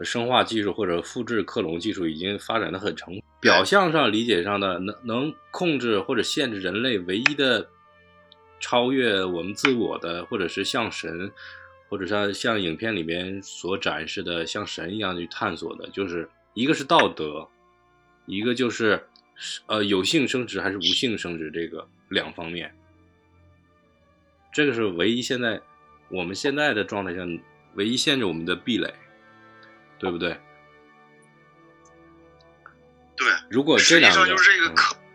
生化技术或者复制克隆技术已经发展的很成，表象上理解上的能能控制或者限制人类唯一的超越我们自我的，或者是像神。或者像像影片里面所展示的，像神一样去探索的，就是一个是道德，一个就是呃有性生殖还是无性生殖这个两方面，这个是唯一现在我们现在的状态下唯一限制我们的壁垒，对不对？如果这两个。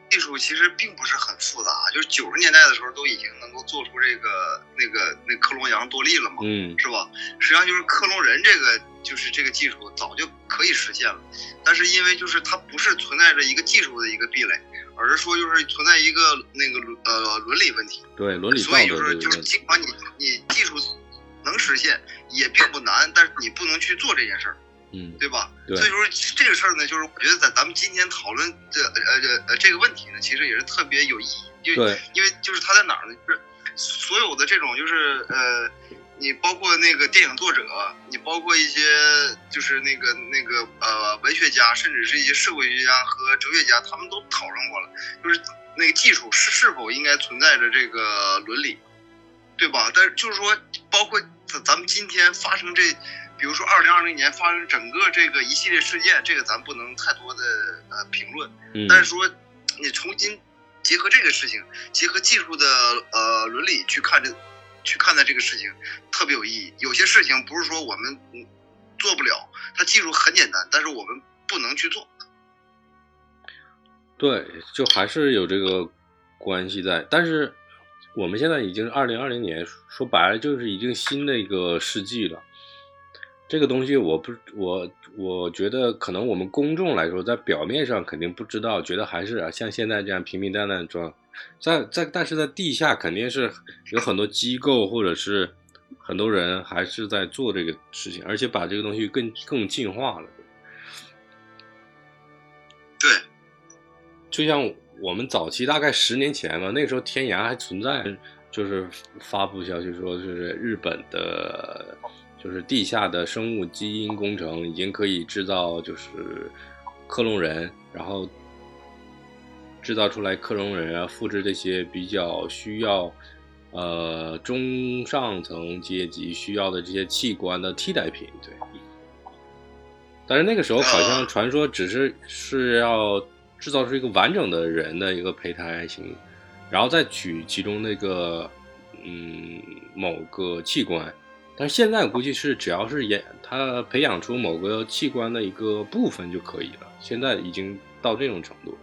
技术其实并不是很复杂，就是九十年代的时候都已经能够做出这个那个那克隆羊多利了嘛，嗯，是吧？实际上就是克隆人这个就是这个技术早就可以实现了，但是因为就是它不是存在着一个技术的一个壁垒，而是说就是存在一个那个呃伦理问题，对伦理所以就是就是尽管你你技术能实现也并不难，但是你不能去做这件事儿。嗯，对吧？对，所以说这个事儿呢，就是我觉得在咱们今天讨论这呃呃呃这个问题呢，其实也是特别有意义。就因为就是它在哪儿呢？就是所有的这种就是呃，你包括那个电影作者，你包括一些就是那个那个呃文学家，甚至是一些社会学家和哲学家，他们都讨论过了，就是那个技术是是否应该存在着这个伦理，对吧？但是就是说，包括咱咱们今天发生这。比如说，二零二零年发生整个这个一系列事件，这个咱不能太多的呃评论。嗯。但是说，你重新结合这个事情，结合技术的呃伦理去看这，去看待这个事情，特别有意义。有些事情不是说我们做不了，它技术很简单，但是我们不能去做。对，就还是有这个关系在。但是我们现在已经二零二零年，说白了就是已经新的一个世纪了。这个东西我不我我觉得可能我们公众来说，在表面上肯定不知道，觉得还是啊像现在这样平平淡淡装，在在但是在地下肯定是有很多机构或者是很多人还是在做这个事情，而且把这个东西更更进化了。对，就像我们早期大概十年前嘛，那时候天涯还存在，就是发布消息说就是日本的。就是地下的生物基因工程已经可以制造，就是克隆人，然后制造出来克隆人啊，复制这些比较需要呃中上层阶级需要的这些器官的替代品。对，但是那个时候好像传说只是是要制造出一个完整的人的一个胚胎型，然后再取其中那个嗯某个器官。但是现在估计是只要是演他培养出某个器官的一个部分就可以了。现在已经到这种程度。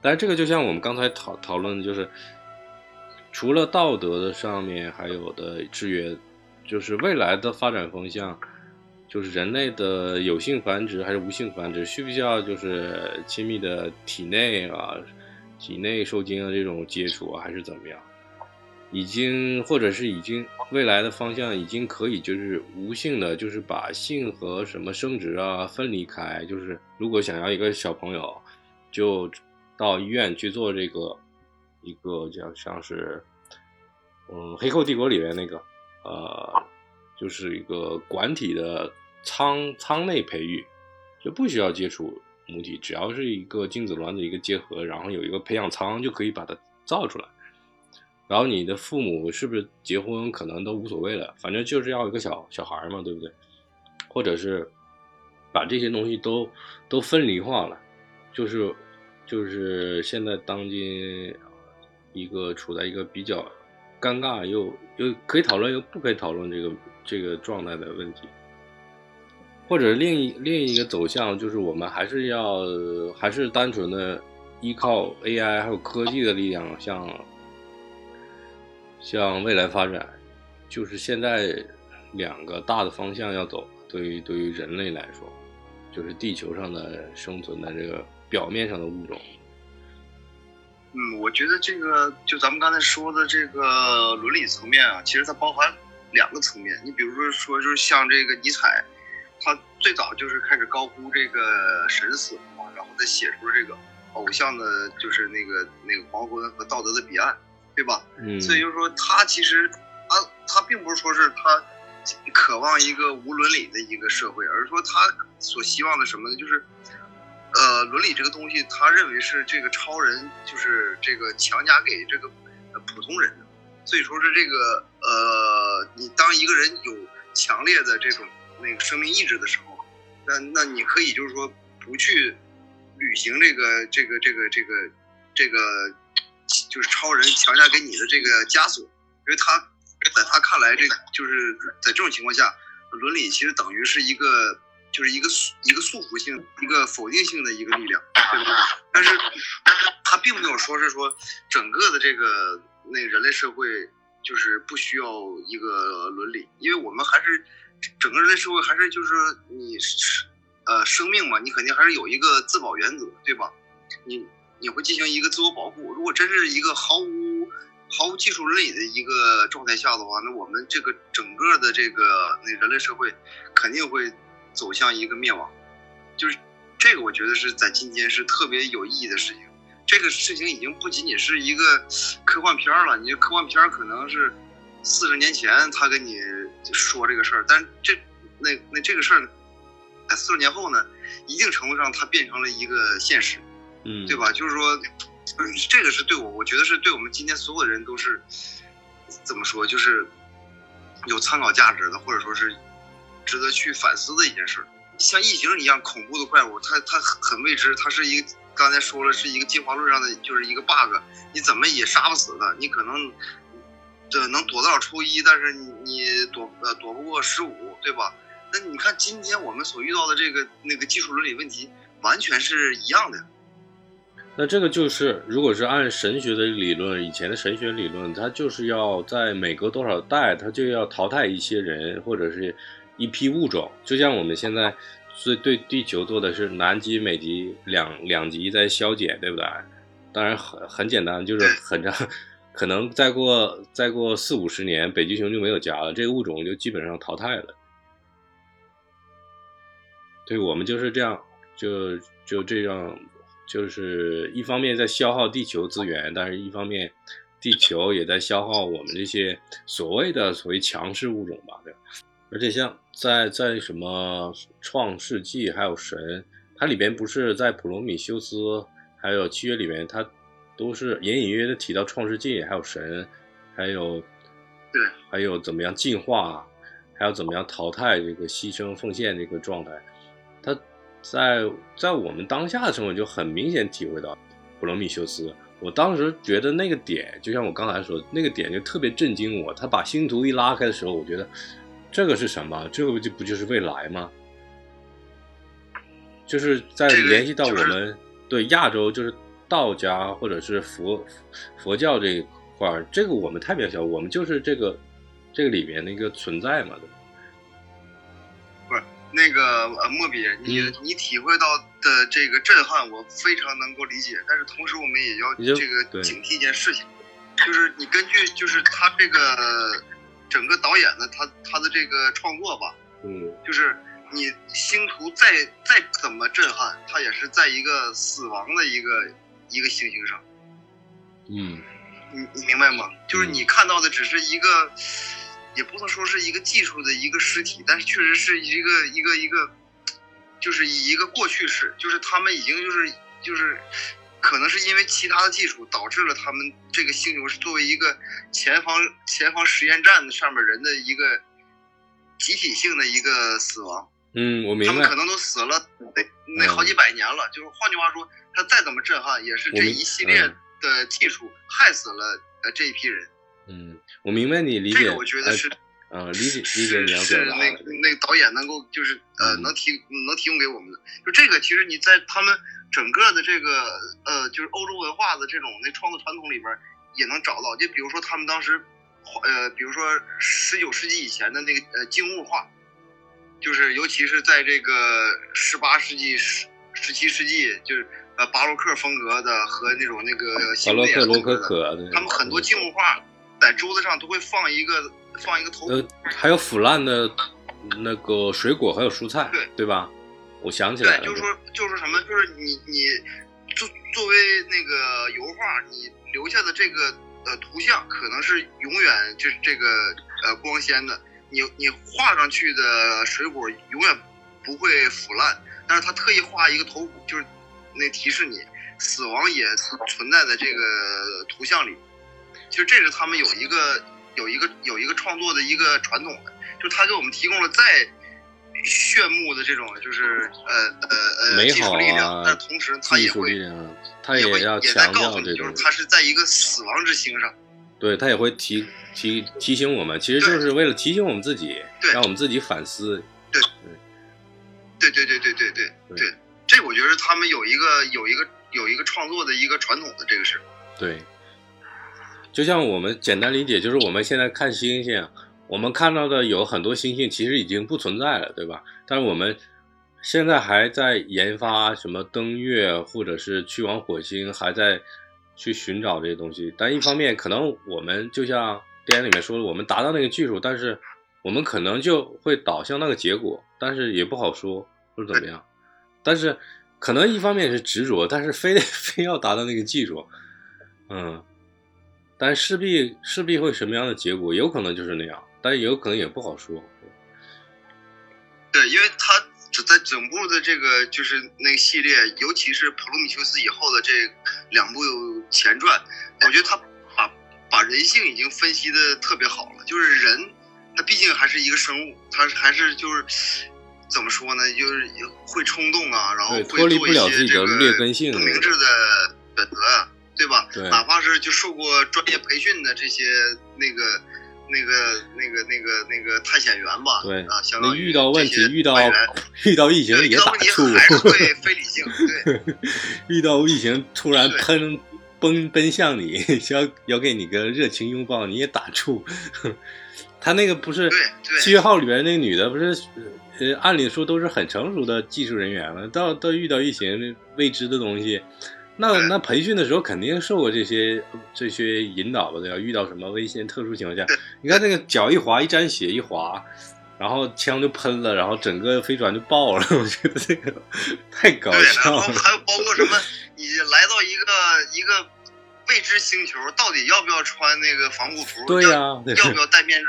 但是这个就像我们刚才讨讨论的，就是除了道德的上面还有的制约，就是未来的发展方向，就是人类的有性繁殖还是无性繁殖，需不需要就是亲密的体内啊、体内受精啊这种接触啊，还是怎么样？已经，或者是已经未来的方向已经可以，就是无性的，就是把性和什么生殖啊分离开。就是如果想要一个小朋友，就到医院去做这个一个叫像是，嗯，《黑客帝国》里面那个，呃，就是一个管体的舱舱内培育，就不需要接触母体，只要是一个精子卵子一个结合，然后有一个培养舱就可以把它造出来。然后你的父母是不是结婚，可能都无所谓了，反正就是要一个小小孩嘛，对不对？或者是把这些东西都都分离化了，就是就是现在当今一个处在一个比较尴尬又又可以讨论又不可以讨论这个这个状态的问题。或者另一另一个走向就是我们还是要还是单纯的依靠 AI 还有科技的力量，向向未来发展，就是现在两个大的方向要走。对于对于人类来说，就是地球上的生存的这个表面上的物种。嗯，我觉得这个就咱们刚才说的这个伦理层面啊，其实它包含两个层面。你比如说说，就是像这个尼采。他最早就是开始高估这个神死嘛，然后他写出了这个偶像的，就是那个那个黄昏和道德的彼岸，对吧？嗯。所以就是说，他其实他他并不是说是他渴望一个无伦理的一个社会，而是说他所希望的什么呢？就是呃，伦理这个东西，他认为是这个超人就是这个强加给这个普通人的。所以说是这个呃，你当一个人有强烈的这种。那个生命意志的时候，那那你可以就是说不去履行这个这个这个这个这个就是超人强加给你的这个枷锁，因为他在他看来，这个就是在这种情况下，伦理其实等于是一个就是一个一个束缚性、一个否定性的一个力量，对吧？但是他并没有说是说整个的这个那人类社会就是不需要一个伦理，因为我们还是。整个人类社会还是就是你，呃，生命嘛，你肯定还是有一个自保原则，对吧？你你会进行一个自我保护。如果真是一个毫无毫无技术伦理的一个状态下的话，那我们这个整个的这个那人类社会肯定会走向一个灭亡。就是这个，我觉得是在今天是特别有意义的事情。这个事情已经不仅仅是一个科幻片了，你科幻片可能是四十年前他跟你。说这个事儿，但这那那这个事儿，在四十年后呢，一定程度上它变成了一个现实，嗯，对吧？就是说，这个是对我，我觉得是对我们今天所有的人都是怎么说，就是有参考价值的，或者说是值得去反思的一件事。像异形一样恐怖的怪物，它它很未知，它是一个刚才说了是一个进化论上的就是一个 bug，你怎么也杀不死它，你可能。这能躲得了初一，但是你你躲呃躲不过十五，对吧？那你看今天我们所遇到的这个那个技术伦理问题，完全是一样的。那这个就是，如果是按神学的理论，以前的神学理论，它就是要在每隔多少代，它就要淘汰一些人或者是一批物种，就像我们现在是对地球做的是南极、北极两两极在消减，对不对？当然很很简单，就是很长。可能再过再过四五十年，北极熊就没有家了，这个物种就基本上淘汰了。对我们就是这样，就就这样，就是一方面在消耗地球资源，但是一方面地球也在消耗我们这些所谓的所谓强势物种吧，对吧？而且像在在什么创世纪还有神，它里边不是在普罗米修斯还有契约里面它。都是隐隐约约的提到创世纪，还有神，还有，对，还有怎么样进化，还有怎么样淘汰这个牺牲奉献这个状态，他在在我们当下的生活就很明显体会到普罗米修斯。我当时觉得那个点，就像我刚才说，那个点就特别震惊我。他把星图一拉开的时候，我觉得这个是什么？这个就不就是未来吗？就是在联系到我们对亚洲，就是。道家或者是佛佛教这一块，这个我们太渺小，我们就是这个这个里面的一个存在嘛，对吧？那个呃，莫比，你你体会到的这个震撼，我非常能够理解。但是同时，我们也要这个警惕一件事情，就是你根据就是他这个整个导演的他他的这个创作吧，嗯，就是你星图再再怎么震撼，它也是在一个死亡的一个。一个行星上，嗯，你你明白吗？就是你看到的只是一个，也不能说是一个技术的一个尸体，但是确实是一个一个一个，就是以一个过去式，就是他们已经就是就是，可能是因为其他的技术导致了他们这个星球是作为一个前方前方实验站上面人的一个集体性的一个死亡。嗯，我明白他们可。能都死了那那好几百年了，就是换句话说，他再怎么震撼，也是这一系列嗯的技术害死了呃这一批人。嗯，我明白你理解。这个我觉得哎是呃，理解理解是你要是那表达的。那个导演能够就是呃嗯能提能提供给我们的，就这个其实你在他们整个的这个呃就是欧洲文化的这种那创作传统里边也能找到，就比如说他们当时呃比如说十九世纪以前的那个呃静物画，就是尤其是在这个十八世纪十十七世纪就是呃巴洛克风格的和那种那个巴洛克、罗可可的，他们很多静物画在桌子上都会放一个放一个头呃，还有腐烂的那个水果，还有蔬菜，对对吧？我想起来了，对，就是说，就是什么，就是你你作作为那个油画，你留下的这个呃图像，可能是永远就是这个呃光鲜的，你你画上去的水果永远不会腐烂，但是他特意画一个头骨，就是那提示你死亡也存在在这个图像里。其实这是他们有一个有一个有一个创作的一个传统的，就他给我们提供了再炫目的这种就是呃呃呃美好技术力量啊，但同时他也会他也会要也在强告诉你，就是他是在一个死亡之星上。对他也会提提提醒我们，其实就是为了提醒我们自己，对让我们自己反思。对对对对对对对对，这我觉得他们有一个有一个有一个创作的一个传统的这个是。对，就像我们简单理解，就是我们现在看星星，我们看到的有很多星星其实已经不存在了，对吧？但是我们现在还在研发什么登月，或者是去往火星，还在去寻找这些东西。但一方面，可能我们就像电影里面说的，我们达到那个技术，但是我们可能就会导向那个结果，但是也不好说或者怎么样。但是可能一方面是执着，但是非得 非要达到那个技术，嗯，但势必势必会什么样的结果，有可能就是那样，但也有可能也不好说。对，因为他只在整部的这个就是那个系列，尤其是普罗米修斯以后的这两部前传，我觉得他把把人性已经分析的特别好了。就是人，他毕竟还是一个生物，他还是就是怎么说呢，就是会冲动啊，然后，会脱离不了自己的劣根性不明智的选择啊，对吧？对哪怕是就受过专业培训的这些那个。那个、那个、那个、那个探险员吧，对啊，相那当于遇到问题遇到 遇到疫情，也打怵，还是会 非理性，对 遇到疫情突然喷奔奔向你，要要给你个热情拥抱，你也打怵。他那个不是对对七月号里边那个女的，不是呃，按理说都是很成熟的技术人员了，到到遇到疫情未知的东西，那那培训的时候肯定受过这些这些引导吧？对吧？遇到什么危险特殊情况下对，你看那个脚一滑一沾血一滑，然后枪就喷了，然后整个飞船就爆了，我觉得这个太搞笑了。后还有包括什么，你来到一个一个未知星球，到底要不要穿那个防护服？对呀、要要不要戴面罩？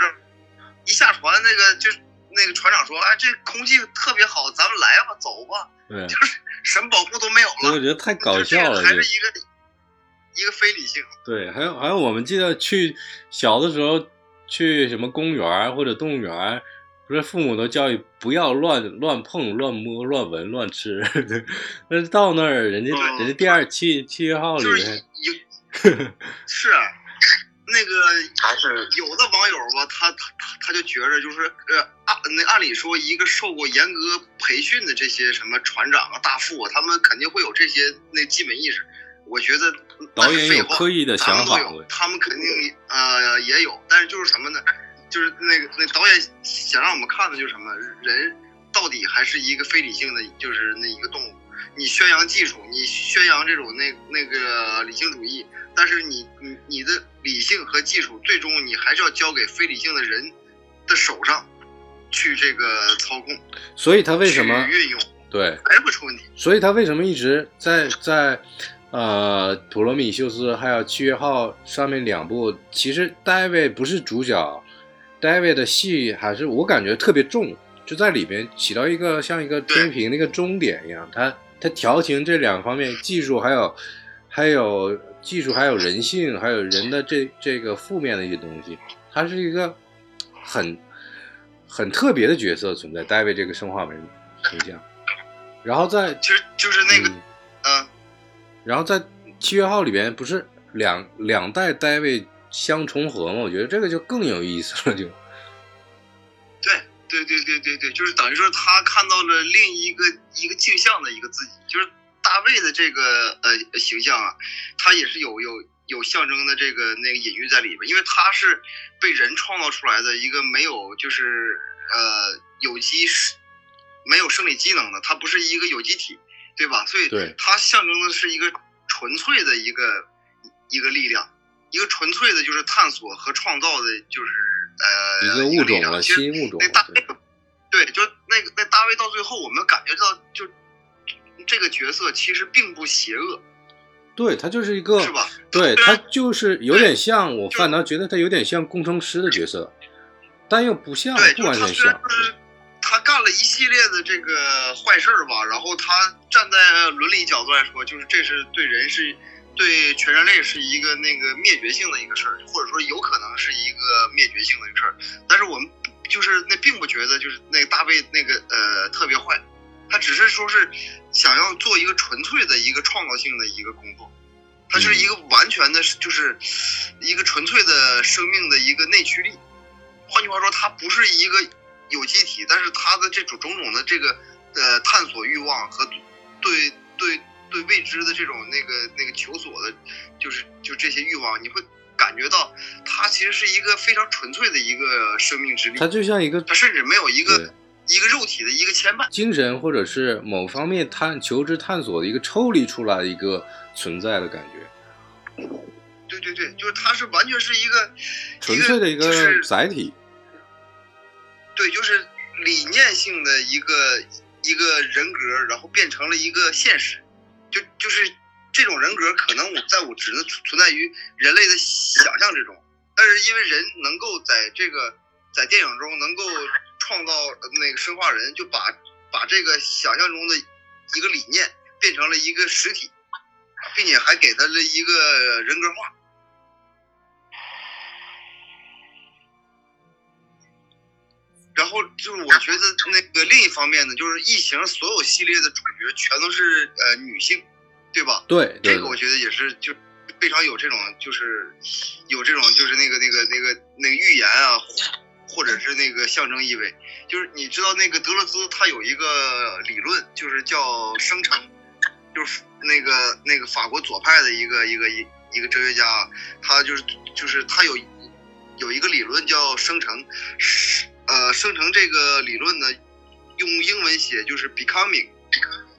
一下船，那个就是那个船长说：“哎，这空气特别好，咱们来吧，走吧。对”，就是什么保护都没有了，我觉得太搞笑了，还是一个一个非理性。对，还有还有，我们记得去小的时候去什么公园或者动物园，不是父母都教育不要乱乱碰、乱摸、乱闻、乱吃。但是到那儿，人家、嗯人家第二七七月号里就是面，有是啊那个还是有的网友吧，他他他他就觉着就是呃按那按理说一个受过严格培训的这些什么船长啊、大副啊，他们肯定会有这些那基本意识。我觉得那导演有刻意的想法有，他们肯定呃也有，但是就是什么呢？就是那个那导演想让我们看的就是什么人到底还是一个非理性的，就是那一个动物。你宣扬技术，你宣扬这种那那个理性主义，但是你你你的理性和技术，最终你还是要交给非理性的人的手上去这个操控。所以他为什么运用，对？还是会出问题？所以他为什么一直在在呃《普罗米修斯》还有《七月号》上面两部，其实戴维不是主角，戴维的戏还是我感觉特别重，就在里边起到一个像一个天平那个终点一样，他他调情这两方面，技术还有还有技术，还有人性，还有人的这这个负面的一些东西，它是一个很很特别的角色存在，大卫这个生化人形象。然后在其实就是那个嗯嗯然后在七月号里边不是两两代大卫相重合吗？我觉得这个就更有意思了，就对对对对对对，就是等于说他看到了另一个一个镜像的一个自己，就是大卫的这个呃形象啊，他也是有有有象征的这个那个隐喻在里边，因为它是被人创造出来的一个没有就是呃有机是没有生理机能的，它不是一个有机体，对吧？所以对它象征的是一个纯粹的一个一个力量。一个纯粹的，就是探索和创造的，就是呃一个物力种新物种。那大对对，就那个那大卫到最后，我们感觉到就这个角色其实并不邪恶，对，他就是一个是吧？对他就是有点像，我反倒觉得他有点像工程师的角色，但又不像，不完全像。就是他干了一系列的这个坏事儿吧，然后他站在伦理角度来说，就是这是对人是。对全人类是一个那个灭绝性的一个事儿，或者说有可能是一个灭绝性的一个事儿，但是我们就是那并不觉得就是那个大卫那个呃特别坏，他只是说是想要做一个纯粹的一个创造性的一个工作，他是一个完全的，就是一个纯粹的生命的一个内驱力。换句话说，他不是一个有机体，但是他的这种种种的这个呃探索欲望和对对对未知的这种那个那个求索的，就是就这些欲望，你会感觉到它其实是一个非常纯粹的一个生命之力。他就像一个它甚至没有一个一个肉体的一个牵绊。精神或者是某方面探求知探索的一个抽离出来的一个存在的感觉，对对对，就是它是完全是一个纯粹的一个就是载体。对，就是理念性的一个一个人格，然后变成了一个现实，就就是这种人格可能我在我只能存在于人类的想象之中，但是因为人能够在这个在电影中能够创造那个生化人，就把把这个想象中的一个理念变成了一个实体，并且还给他了一个人格化。然后就是我觉得那个另一方面呢，就是异形所有系列的主角全都是呃女性，对吧？对，对这个我觉得也是就非常有这种就是有这种就是那个那个那个那个预言啊，或者是那个象征意味。就是你知道那个德勒兹他有一个理论，就是叫生成，就是那个那个法国左派的一个一个一一个哲学家，他就是就是他有有一个理论叫生成，是呃生成这个理论呢，用英文写就是 becoming，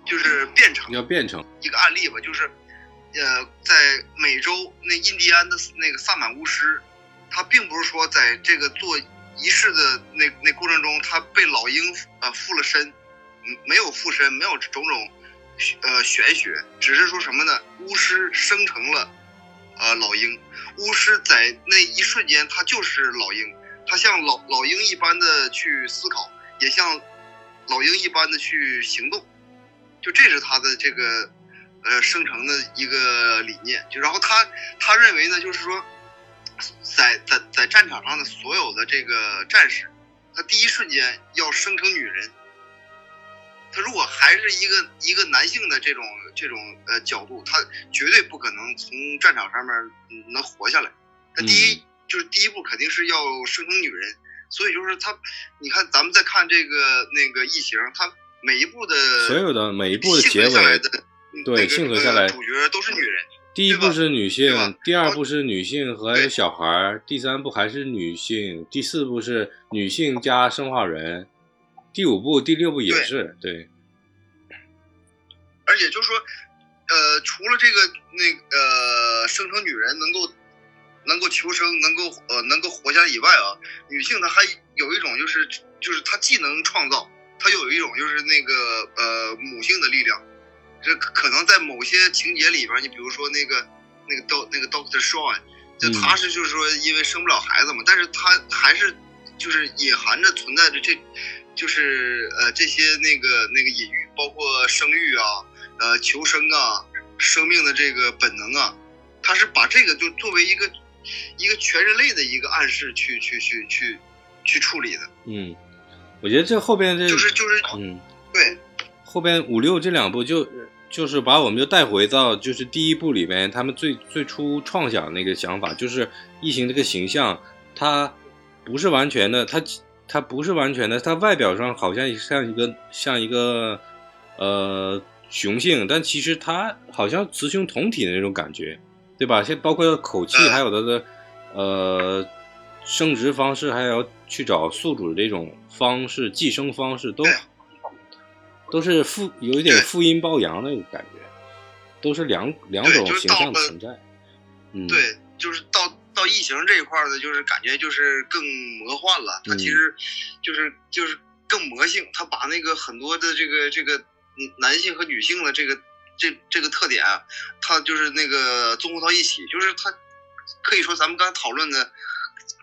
就是变成。要变成一个案例吧，就是，呃，在美洲那印第安的那个萨满巫师，他并不是说在这个做仪式的那那过程中，他被老鹰呃附了身，没有附身，没有种种呃玄学，只是说什么呢？巫师生成了呃老鹰，巫师在那一瞬间他就是老鹰，他像老老鹰一般的去思考，也像老鹰一般的去行动。就这是他的这个呃生成的一个理念，就然后他他认为呢，就是说，在在在战场上的所有的这个战士，他第一瞬间要生成女人，他如果还是一个一个男性的这种这种呃角度，他绝对不可能从战场上面嗯能活下来。他第一、就是第一步肯定是要生成女人，所以就是他，你看咱们再看这个那个异形，他每一步的所有的每一步的幸结尾，存下来的对那个幸存下来呃主角都是女人。第一步是女性，第二步是女性和对小孩儿，第三步还是女性，第四步是女性加生化人，第五步、第六步也是对。而且就是说，呃，除了这个那个呃生成女人能够能够求生，能够呃能够活下来以外啊，女性她还有一种就是就是她既能创造，她又有一种就是那个呃母性的力量。这可可能在某些情节里边，你比如说那个那个 Do 那个 Doctor Shawn，就嗯。他是就是说因为生不了孩子嘛，但是他还是就是隐含着存在着这就是呃这些那个那个隐喻，包括生育啊，呃求生啊，生命的这个本能啊，他是把这个就作为一个一个全人类的一个暗示去去去去去处理的。嗯，我觉得这后边这就是就是嗯，对后边五六这两部就就是把我们就带回到就是第一部里面他们最最初创想那个想法，就是异形这个形象，它不是完全的，它它不是完全的，它外表上好像像一个像一个呃雄性，但其实它好像雌雄同体的那种感觉，对吧？现包括口气，嗯还有它的呃生殖方式，还有去找宿主的这种方式、寄生方式，都对都是负有一点负阴抱阳那个感觉，都是两两种形象到了存在。嗯，对，就是到到异形这一块儿的，就是感觉就是更魔幻了。它嗯其实就是就是更魔性，它把那个很多的这个这个嗯男性和女性的这个这这个特点啊，它就是那个综合到一起，就是它可以说咱们刚才讨论的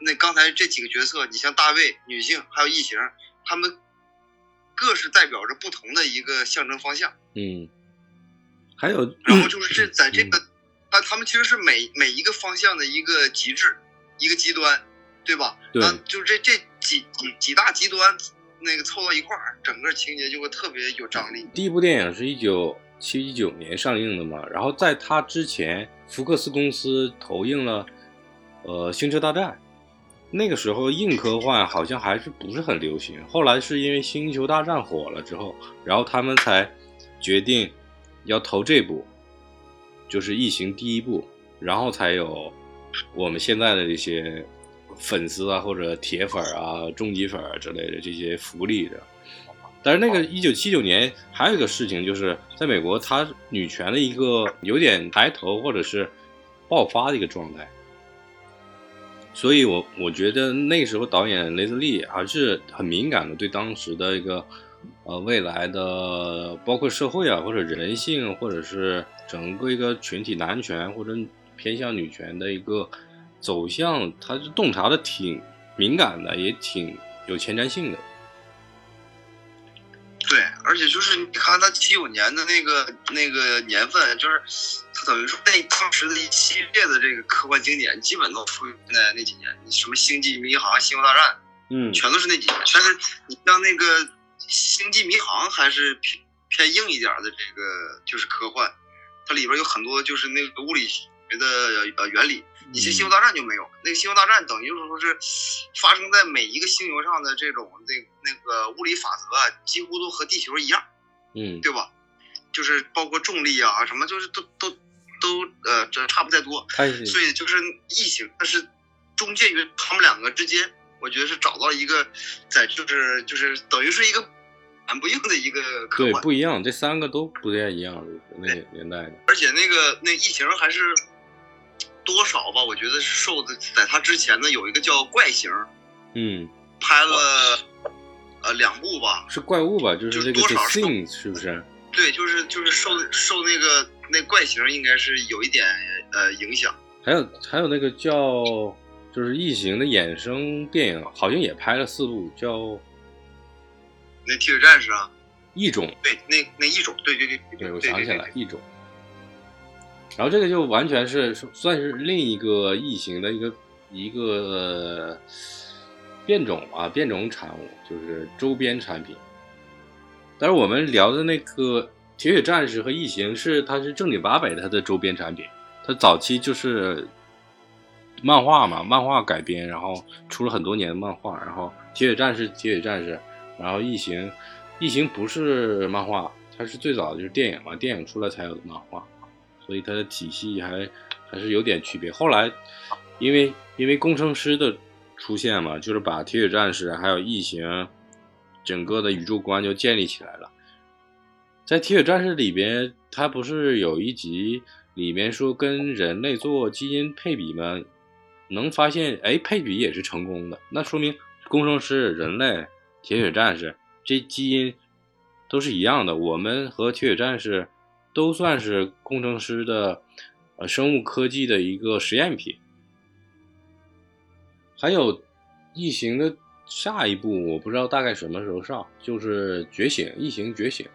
那刚才这几个角色，你像大卫、女性还有异形，他们各是代表着不同的一个象征方向。嗯，还有然后就是这在这嗯个，他他们其实是每每一个方向的一个极致，一个极端，对吧？对那就这这几几几大极端那个凑到一块儿，整个情节就会特别有张力。第一部电影是一九七九年上映的嘛，然后在它之前，福克斯公司投映了呃《星球大战》，那个时候硬科幻好像还是不是很流行，后来是因为《星球大战》火了之后，然后他们才决定要投这部，就是《异形》第一部，然后才有我们现在的这些粉丝啊或者铁粉啊、终极粉啊之类的这些福利的。但是那个一九七九年还有一个事情，就是在美国，它女权的一个有点抬头或者是爆发的一个状态，所以我我觉得那时候导演雷德利还是很敏感的，对当时的一个呃未来的包括社会啊或者人性或者是整个一个群体男权或者偏向女权的一个走向，他是洞察的挺敏感的，也挺有前瞻性的。对，而且就是你看他七九年的那个那个年份，就是他等于说那当时的一系列的这个科幻经典，基本都出现在那几年，你什么《星际迷航》《星球大战》。嗯，全都是那几年。但是你像那个《星际迷航》还是偏偏硬一点的这个就是科幻，它里边有很多就是那个物理学的呃原理。你像《星球大战》就没有，那个《星球大战》等于就是说是发生在每一个星球上的这种那那个物理法则啊，几乎都和地球一样，嗯对吧？就是包括重力啊什么，就是都都都呃这差不太多。所以就是异形，它是中介于他们两个之间，我觉得是找到一个在就是就是等于是一个蛮不硬的一个科对，不一样，这三个都不太一样，就是那个年代的。而且那个那异形还是多少吧，我觉得是受的，在他之前呢有一个叫怪形，嗯，拍了呃两部吧，是怪物吧？就是个多 The 少是 Thing 是不是？对，就是就是受受那个那怪形应该是有一点呃影响，还有还有那个叫就是异形的衍生电影，好像也拍了四部，叫那铁血战士啊，异种。对，那那异种，对对对对，我想起来异种。然后这个就完全是算是另一个异形的一个一个变种啊，变种产物，就是周边产品。但是我们聊的那个铁血战士和异形是它是正经八百它的周边产品，它早期就是漫画嘛，漫画改编，然后出了很多年的漫画，然后铁血战士铁血战士，然后异形异形不是漫画，它是最早的就是电影嘛，电影出来才有的漫画，所以它的体系还还是有点区别。后来因为因为工程师的出现嘛，就是把铁血战士还有异形整个的宇宙观就建立起来了。在铁血战士里边，它不是有一集里面说跟人类做基因配比吗？能发现，哎，配比也是成功的，那说明工程师、人类、铁血战士这基因都是一样的。我们和铁血战士都算是工程师的呃生物科技的一个实验品。还有异形的下一部我不知道大概什么时候上，就是《觉醒》《异形觉醒》，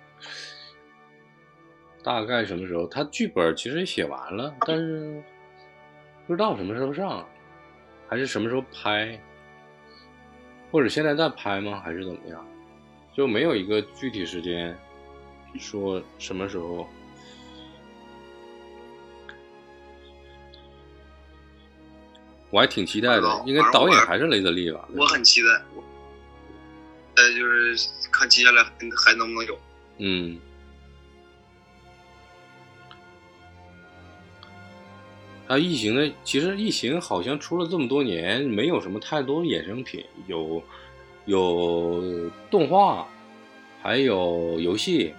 大概什么时候？他剧本其实写完了，但是不知道什么时候上，还是什么时候拍，或者现在在拍吗？还是怎么样？就没有一个具体时间说什么时候。我还挺期待的，应该导演还是雷德利吧？我很期待，呃，就是看接下来还能不能有。嗯。啊，异形的其实异形好像出了这么多年，没有什么太多衍生品，有有动画，还有游戏，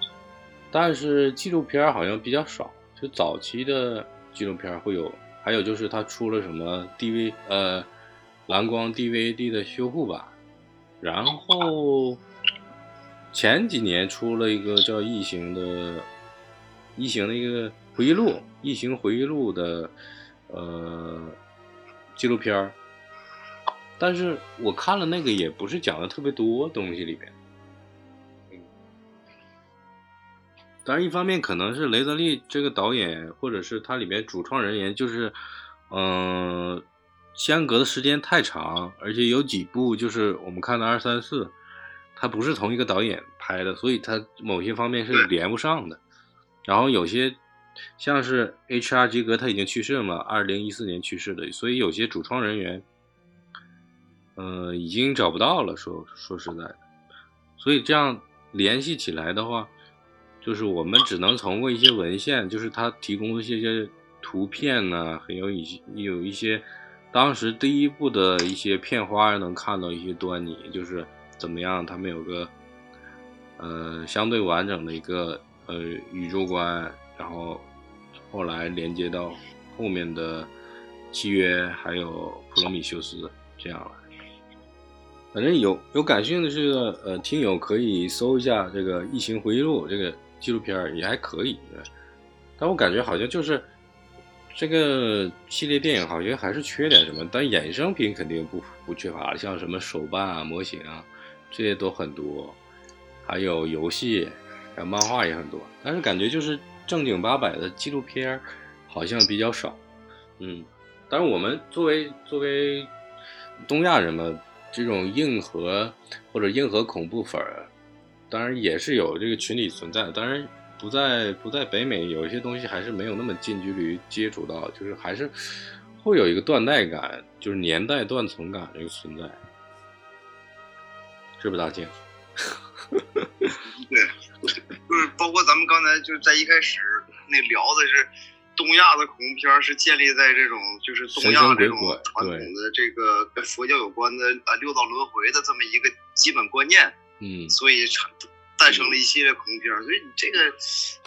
但是纪录片好像比较少，就早期的纪录片会有。还有就是他出了什么 DV 呃蓝光 DVD 的修复版，然后前几年出了一个叫《异形》的《异形》的一个回忆录，《异形回忆录》的呃纪录片儿，但是我看了那个也不是讲的特别多东西里边。当然，一方面可能是雷德利这个导演，或者是他里面主创人员，就是，嗯，相隔的时间太长，而且有几部就是我们看的二三四，他不是同一个导演拍的，所以他某些方面是连不上的。然后有些像是 H.R. 吉格他已经去世了嘛，二零一四年去世的，所以有些主创人员，嗯，已经找不到了。说说实在的，所以这样联系起来的话。就是我们只能通过一些文献，就是他提供的一些图片呢，还有一些有一些当时第一部的一些片花，能看到一些端倪，就是怎么样，他们有个呃相对完整的一个呃宇宙观，然后后来连接到后面的契约，还有普罗米修斯这样了。反正有有感兴趣的呃听友可以搜一下这个《异形回忆录》这个。纪录片也还可以，但我感觉好像就是这个系列电影好像还是缺点什么，但衍生品肯定不不缺乏，像什么手办啊、模型啊这些都很多，还有游戏，还有漫画也很多，但是感觉就是正经八百的纪录片好像比较少，嗯，但是我们作为作为东亚人嘛，这种硬核或者硬核恐怖粉儿。当然也是有这个群体存在，当然不在不在北美，有一些东西还是没有那么近距离接触到，就是还是会有一个断代感，就是年代断层感这个存在，是不是大庆？对，就是包括咱们刚才就是在一开始那聊的是东亚的恐怖片是建立在这种就是东亚这种传统的这个跟佛教有关的啊六道轮回的这么一个基本观念。嗯，所以产诞生了一系列恐怖片所以你这个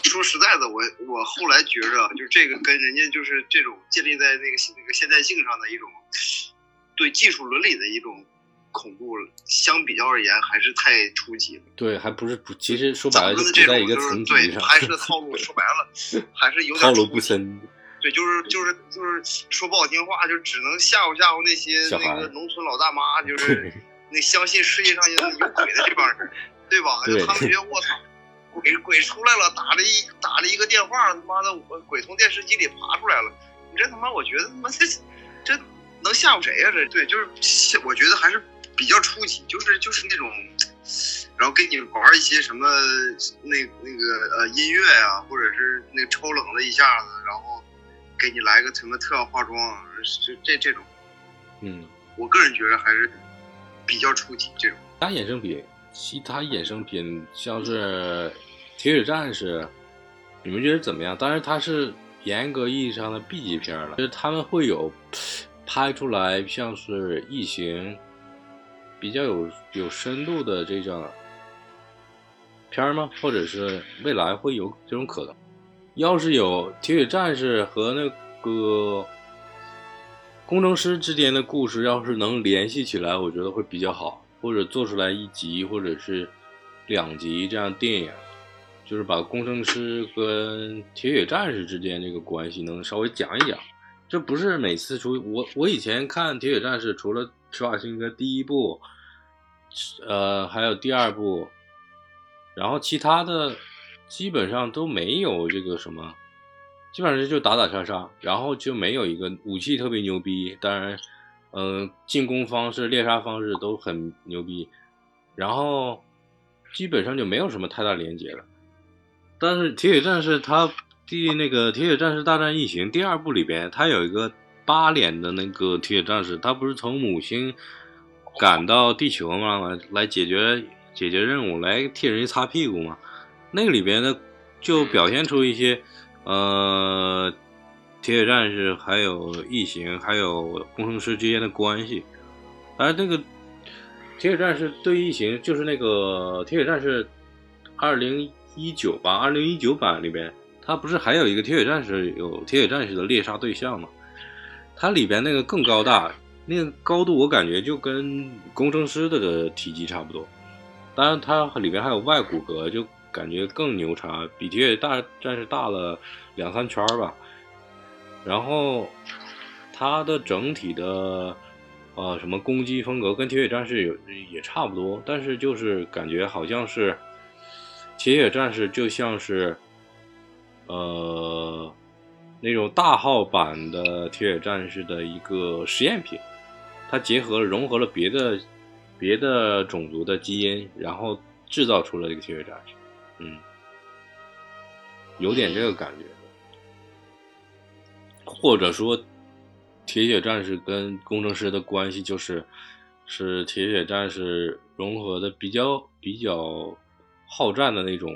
说实在的，我我后来觉着，就这个跟人家就是这种建立在那个那个现代性上的一种对技术伦理的一种恐怖，相比较而言还是太初级了。对，还不是不，其实说白了就不在一个层级上。拍摄套路说白了 还是有点套路不深。对，就是就是就是说不好听话，就只能吓唬吓唬那些那个农村老大妈，就是。那相信世界上有有鬼的这帮人，对吧？就他们觉得我操，鬼鬼出来了，打了一打了一个电话，他妈的，鬼从电视机里爬出来了。你这他妈，我觉得他妈这这能吓唬谁呀？这对，就是我觉得还是比较初级，就是就是那种，然后跟你玩一些什么那那个呃音乐啊，或者是那个抽冷了一下子，然后给你来个什么特效化妆，这这这种，嗯，我个人觉得还是。比较初级这种，其他衍生品，其他衍生品像是《铁血战士》，你们觉得怎么样？当然，它是严格意义上的 B 级片了，就是他们会有拍出来像是《异形》比较有有深度的这种片吗？或者是未来会有这种可能？要是有《铁血战士》和那个。工程师之间的故事要是能联系起来，我觉得会比较好，或者做出来一集或者是两集这样电影，就是把工程师跟铁血战士之间这个关系能稍微讲一讲。这不是每次出我我以前看铁血战士，除了施瓦辛格第一部呃，还有第二部，然后其他的基本上都没有这个什么，基本上就打打杀杀，然后就没有一个武器特别牛逼，当然，嗯、进攻方式、猎杀方式都很牛逼，然后基本上就没有什么太大连接了。但是铁血战士它第那个铁血战士大战异形第二部里边，它有一个八脸的那个铁血战士，他不是从母星赶到地球嘛？来来解决解决任务，来替人家擦屁股嘛。那个里边呢，就表现出一些呃铁血战士还有异形还有工程师之间的关系。而那个铁血战士对异形，就是那个铁血战士二零一九吧，二零一九版里边，它不是还有一个铁血战士有铁血战士的猎杀对象吗？它里边那个更高大，那个高度我感觉就跟工程师的体积差不多。当然，它里边还有外骨骼，就感觉更牛叉，比铁血大战士大了两三圈吧。然后它的整体的呃什么攻击风格跟铁血战士有也差不多，但是就是感觉好像是铁血战士就像是呃那种大号版的铁血战士的一个实验品，它结合了融合了别的别的种族的基因，然后制造出了这个铁血战士，嗯，有点这个感觉。或者说，铁血战士跟工程师的关系就是，是铁血战士融合的比较比较好战的那种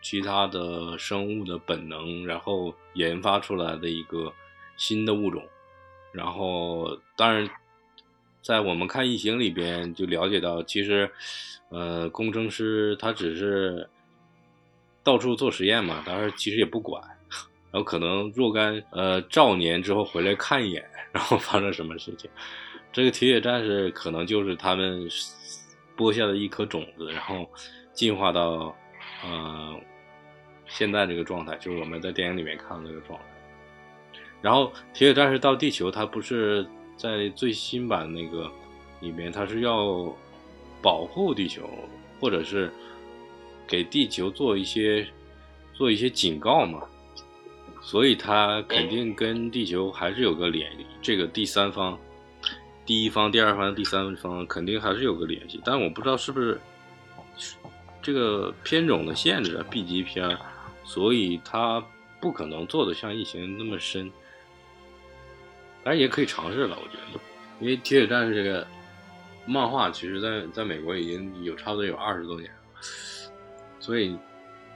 其他的生物的本能，然后研发出来的一个新的物种。然后，当然，在我们看《异形》里边就了解到，其实，呃，工程师他只是到处做实验嘛，当然其实也不管。然后可能若干呃兆年之后回来看一眼，然后发生什么事情，这个铁血战士可能就是他们播下的一颗种子，然后进化到呃现在这个状态，就是我们在电影里面看的这个状态。然后铁血战士到地球，它不是在最新版那个里面，它是要保护地球，或者是给地球做一些做一些警告嘛。所以它肯定跟地球还是有个联，这个第三方、第一方、第二方、第三方肯定还是有个联系，但我不知道是不是这个片种的限制啊，B 级片，所以它不可能做的像疫情那么深，当然也可以尝试了，我觉得，因为《铁血战士》这个漫画，其实在在美国已经有差不多有二十多年了，所以。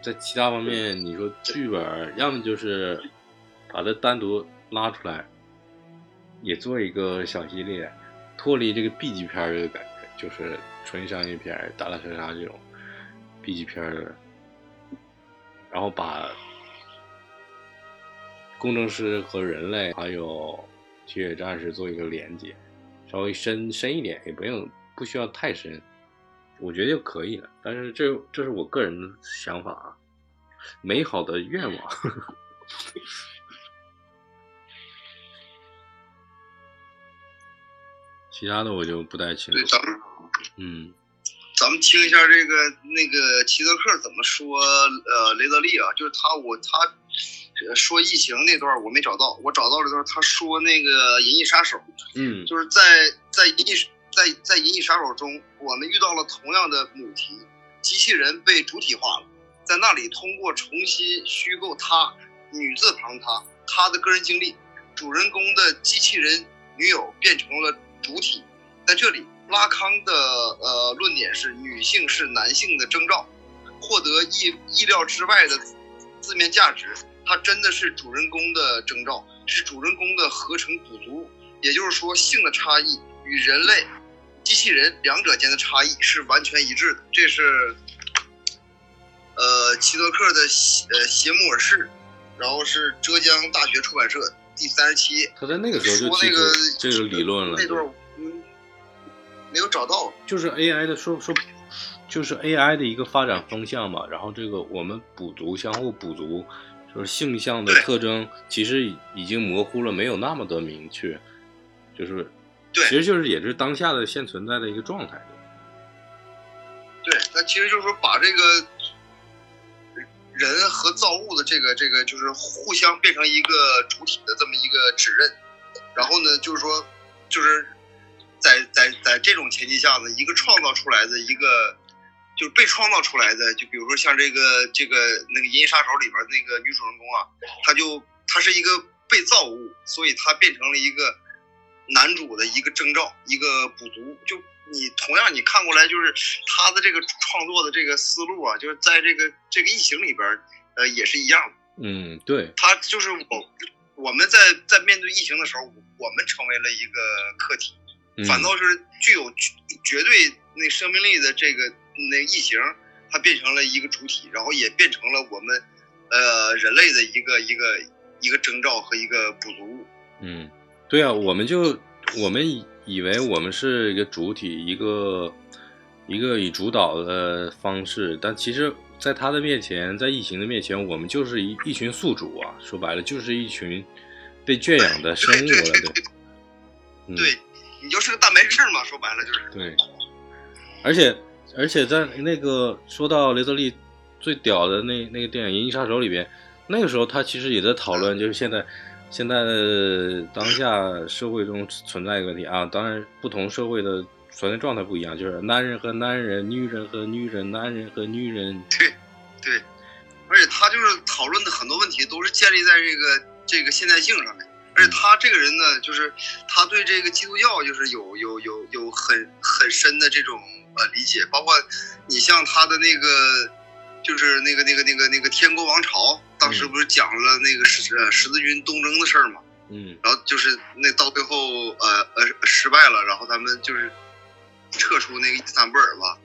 在其他方面，你说剧本，要么就是把它单独拉出来，也做一个小系列，脱离这个 B 级片这个感觉，就是纯商业片、打打杀杀这种 B 级片的，然后把工程师和人类还有铁血战士做一个连接，稍微深深一点，也不用不需要太深。我觉得就可以了，但是这这是我个人的想法啊，美好的愿望。其他的我就不太清对，楚。咱们嗯咱们听一下这个那个齐泽克怎么说呃雷德利啊，就是他我他呃说疫情那段我没找到，我找到了段他说那个银翼杀手，嗯就是在在银翼在在银翼杀手中，我们遇到了同样的母题，机器人被主体化了，在那里通过重新虚构他女字旁他他的个人经历，主人公的机器人女友变成了主体，在这里拉康的呃论点是女性是男性的征兆，获得意意料之外的字面价值，它真的是主人公的征兆，是主人公的合成补足，也就是说性的差异与人类。机器人两者间的差异是完全一致的，这是呃齐泽克的呃邪木尔氏，然后是浙江大学出版社第三十七页。他在那个时候就提出说那个这个理论了，那段嗯没有找到，就是 AI 的说说，就是 AI 的一个发展方向嘛。然后这个我们补足，相互补足，就是性向的特征其实已已经模糊了，没有那么的明确，就是对其实就是也是当下的现存在的一个状态。其实就是说把这个人和造物的这个这个就是互相变成一个主体的这么一个指认，然后呢，就是说就是在在在这种前提下呢，一个创造出来的一个就是被创造出来的，就比如说像这个这个那个《银翼杀手》里边那个女主人公啊，她就她是一个被造物，所以她变成了一个男主的一个征兆，一个补足。就你同样你看过来，就是他的这个创作的这个思路啊，就是在这个这个异形里边，呃，也是一样的。嗯，对，他就是我我们在在面对异形的时候，我们成为了一个客体，嗯反倒是具有绝绝对那生命力的这个那异形，它变成了一个主体，然后也变成了我们呃人类的一个一个一个征兆和一个补足物。嗯，对啊，我们就我们以以为我们是一个主体，一个一个以主导的方式，但其实，在他的面前，在异形的面前，我们就是一一群宿主啊，说白了就是一群被圈养的生物了，对，嗯、对你就是个蛋白质嘛，说白了就是。对，而且而且在那个说到雷德利最屌的那那个电影《银翼杀手》里边，那个时候他其实也在讨论，就是现在现在的当下社会中存在一个问题啊，当然不同社会的存在状态不一样，就是男人和男人，女人和女人，男人和女人，对，对，而且他就是讨论的很多问题都是建立在这个这个现代性上面。而且他这个人呢，就是他对这个基督教就是有有有有很很深的这种呃理解，包括你像他的那个就是那个那个那个那个天国王朝，当时不是讲了那个十呃十字军东征的事儿吗？嗯然后就是那到最后呃呃失败了，然后他们就是撤出那个伊斯坦布尔吧，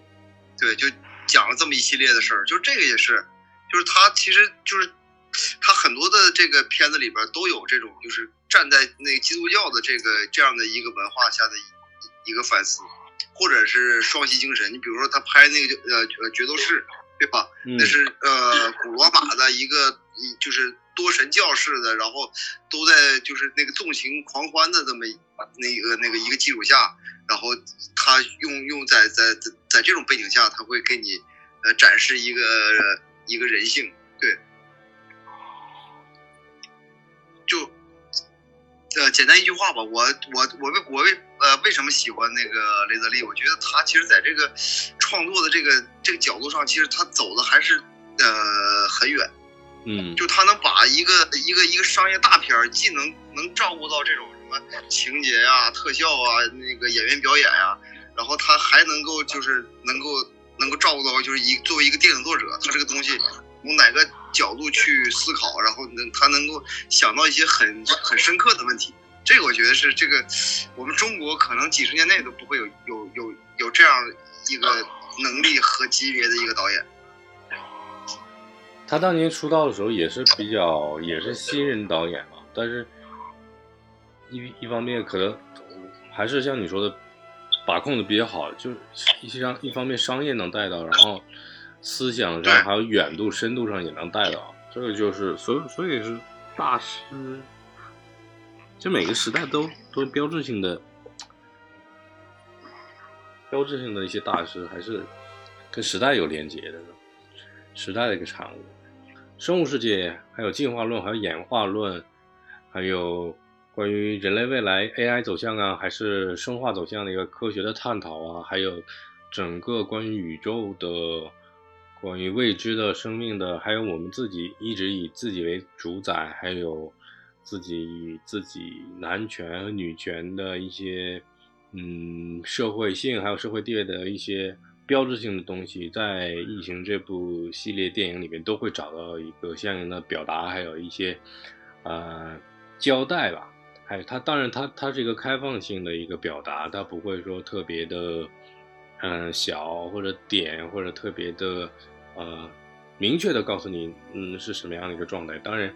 对，就讲了这么一系列的事儿，就这个也是，就是他其实就是他很多的这个片子里边都有这种就是站在那个基督教的这个这样的一个文化下的一一个反思，或者是双栖精神，你比如说他拍那个呃呃决斗士，对吧？嗯那是呃古罗马的一个一就是多神教式的，然后都在就是那个纵情狂欢的这么那个那个一个基础下，然后他用用在在在在这种背景下，他会给你呃展示一个一个人性，对，就呃简单一句话吧，我我我为我为呃为什么喜欢那个雷德利？我觉得他其实在这个创作的这个这个角度上，其实他走的还是呃很远。嗯就他能把一个一个一个商业大片儿，既能能照顾到这种什么情节呀、特效啊、那个演员表演啊、然后他还能够就是能够能够照顾到就是一作为一个电影作者，他这个东西从哪个角度去思考，然后能他能够想到一些很很深刻的问题。这个我觉得是这个我们中国可能几十年内都不会有有有有这样一个能力和级别的一个导演。他当年出道的时候也是比较也是新人导演嘛，但是一一方面可能还是像你说的把控的比较好，就是一商一方面商业能带到，然后思想上还有远度深度上也能带到，这个就是所以所以是大师，就每个时代都都标志性的标志性的一些大师还是跟时代有连接的，时代的一个产物。生物世界，还有进化论，还有演化论，还有关于人类未来 AI 走向啊，还是生化走向的一个科学的探讨啊，还有整个关于宇宙的、关于未知的生命的，还有我们自己一直以自己为主宰，还有自己以自己男权和女权的一些嗯社会性还有社会地位的一些标志性的东西，在《异形》这部系列电影里面都会找到一个相应的表达，还有一些呃交代吧。还有它，当然它它是一个开放性的一个表达，它不会说特别的嗯小或者点或者特别的呃明确的告诉你嗯是什么样的一个状态。当然，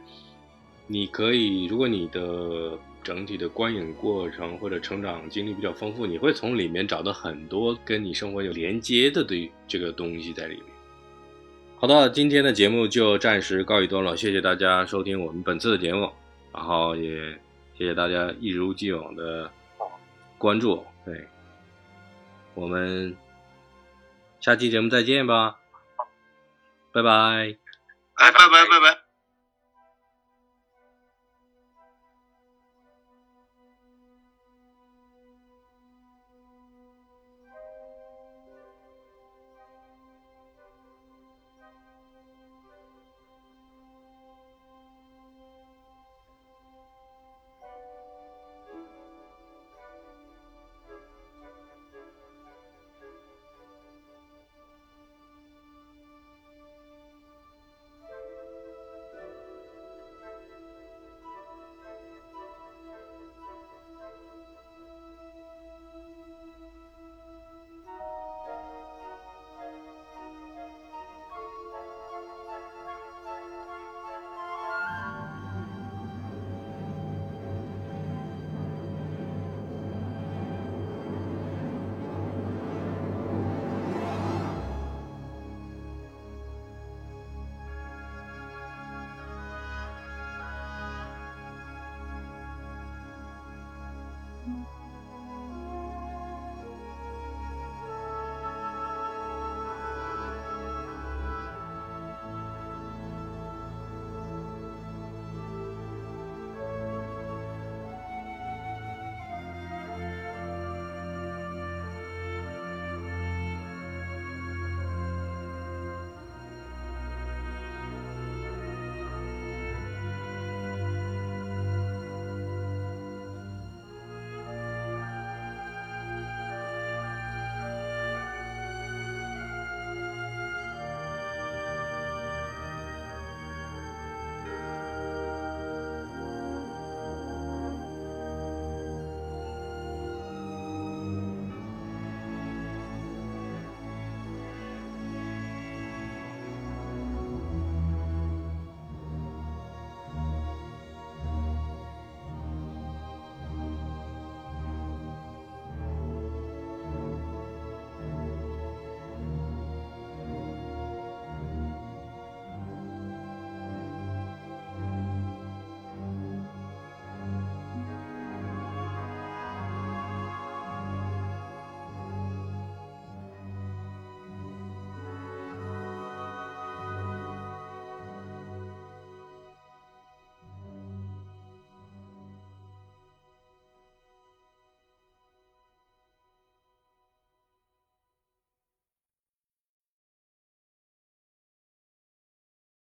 你可以如果你的整体的观影过程或者成长经历比较丰富，你会从里面找到很多跟你生活有连接的对这个东西在里面。好的，今天的节目就暂时告一段落，谢谢大家收听我们本次的节目，然后也谢谢大家一如既往的关注。对，我们下期节目再见吧，拜拜。哎，拜拜拜拜。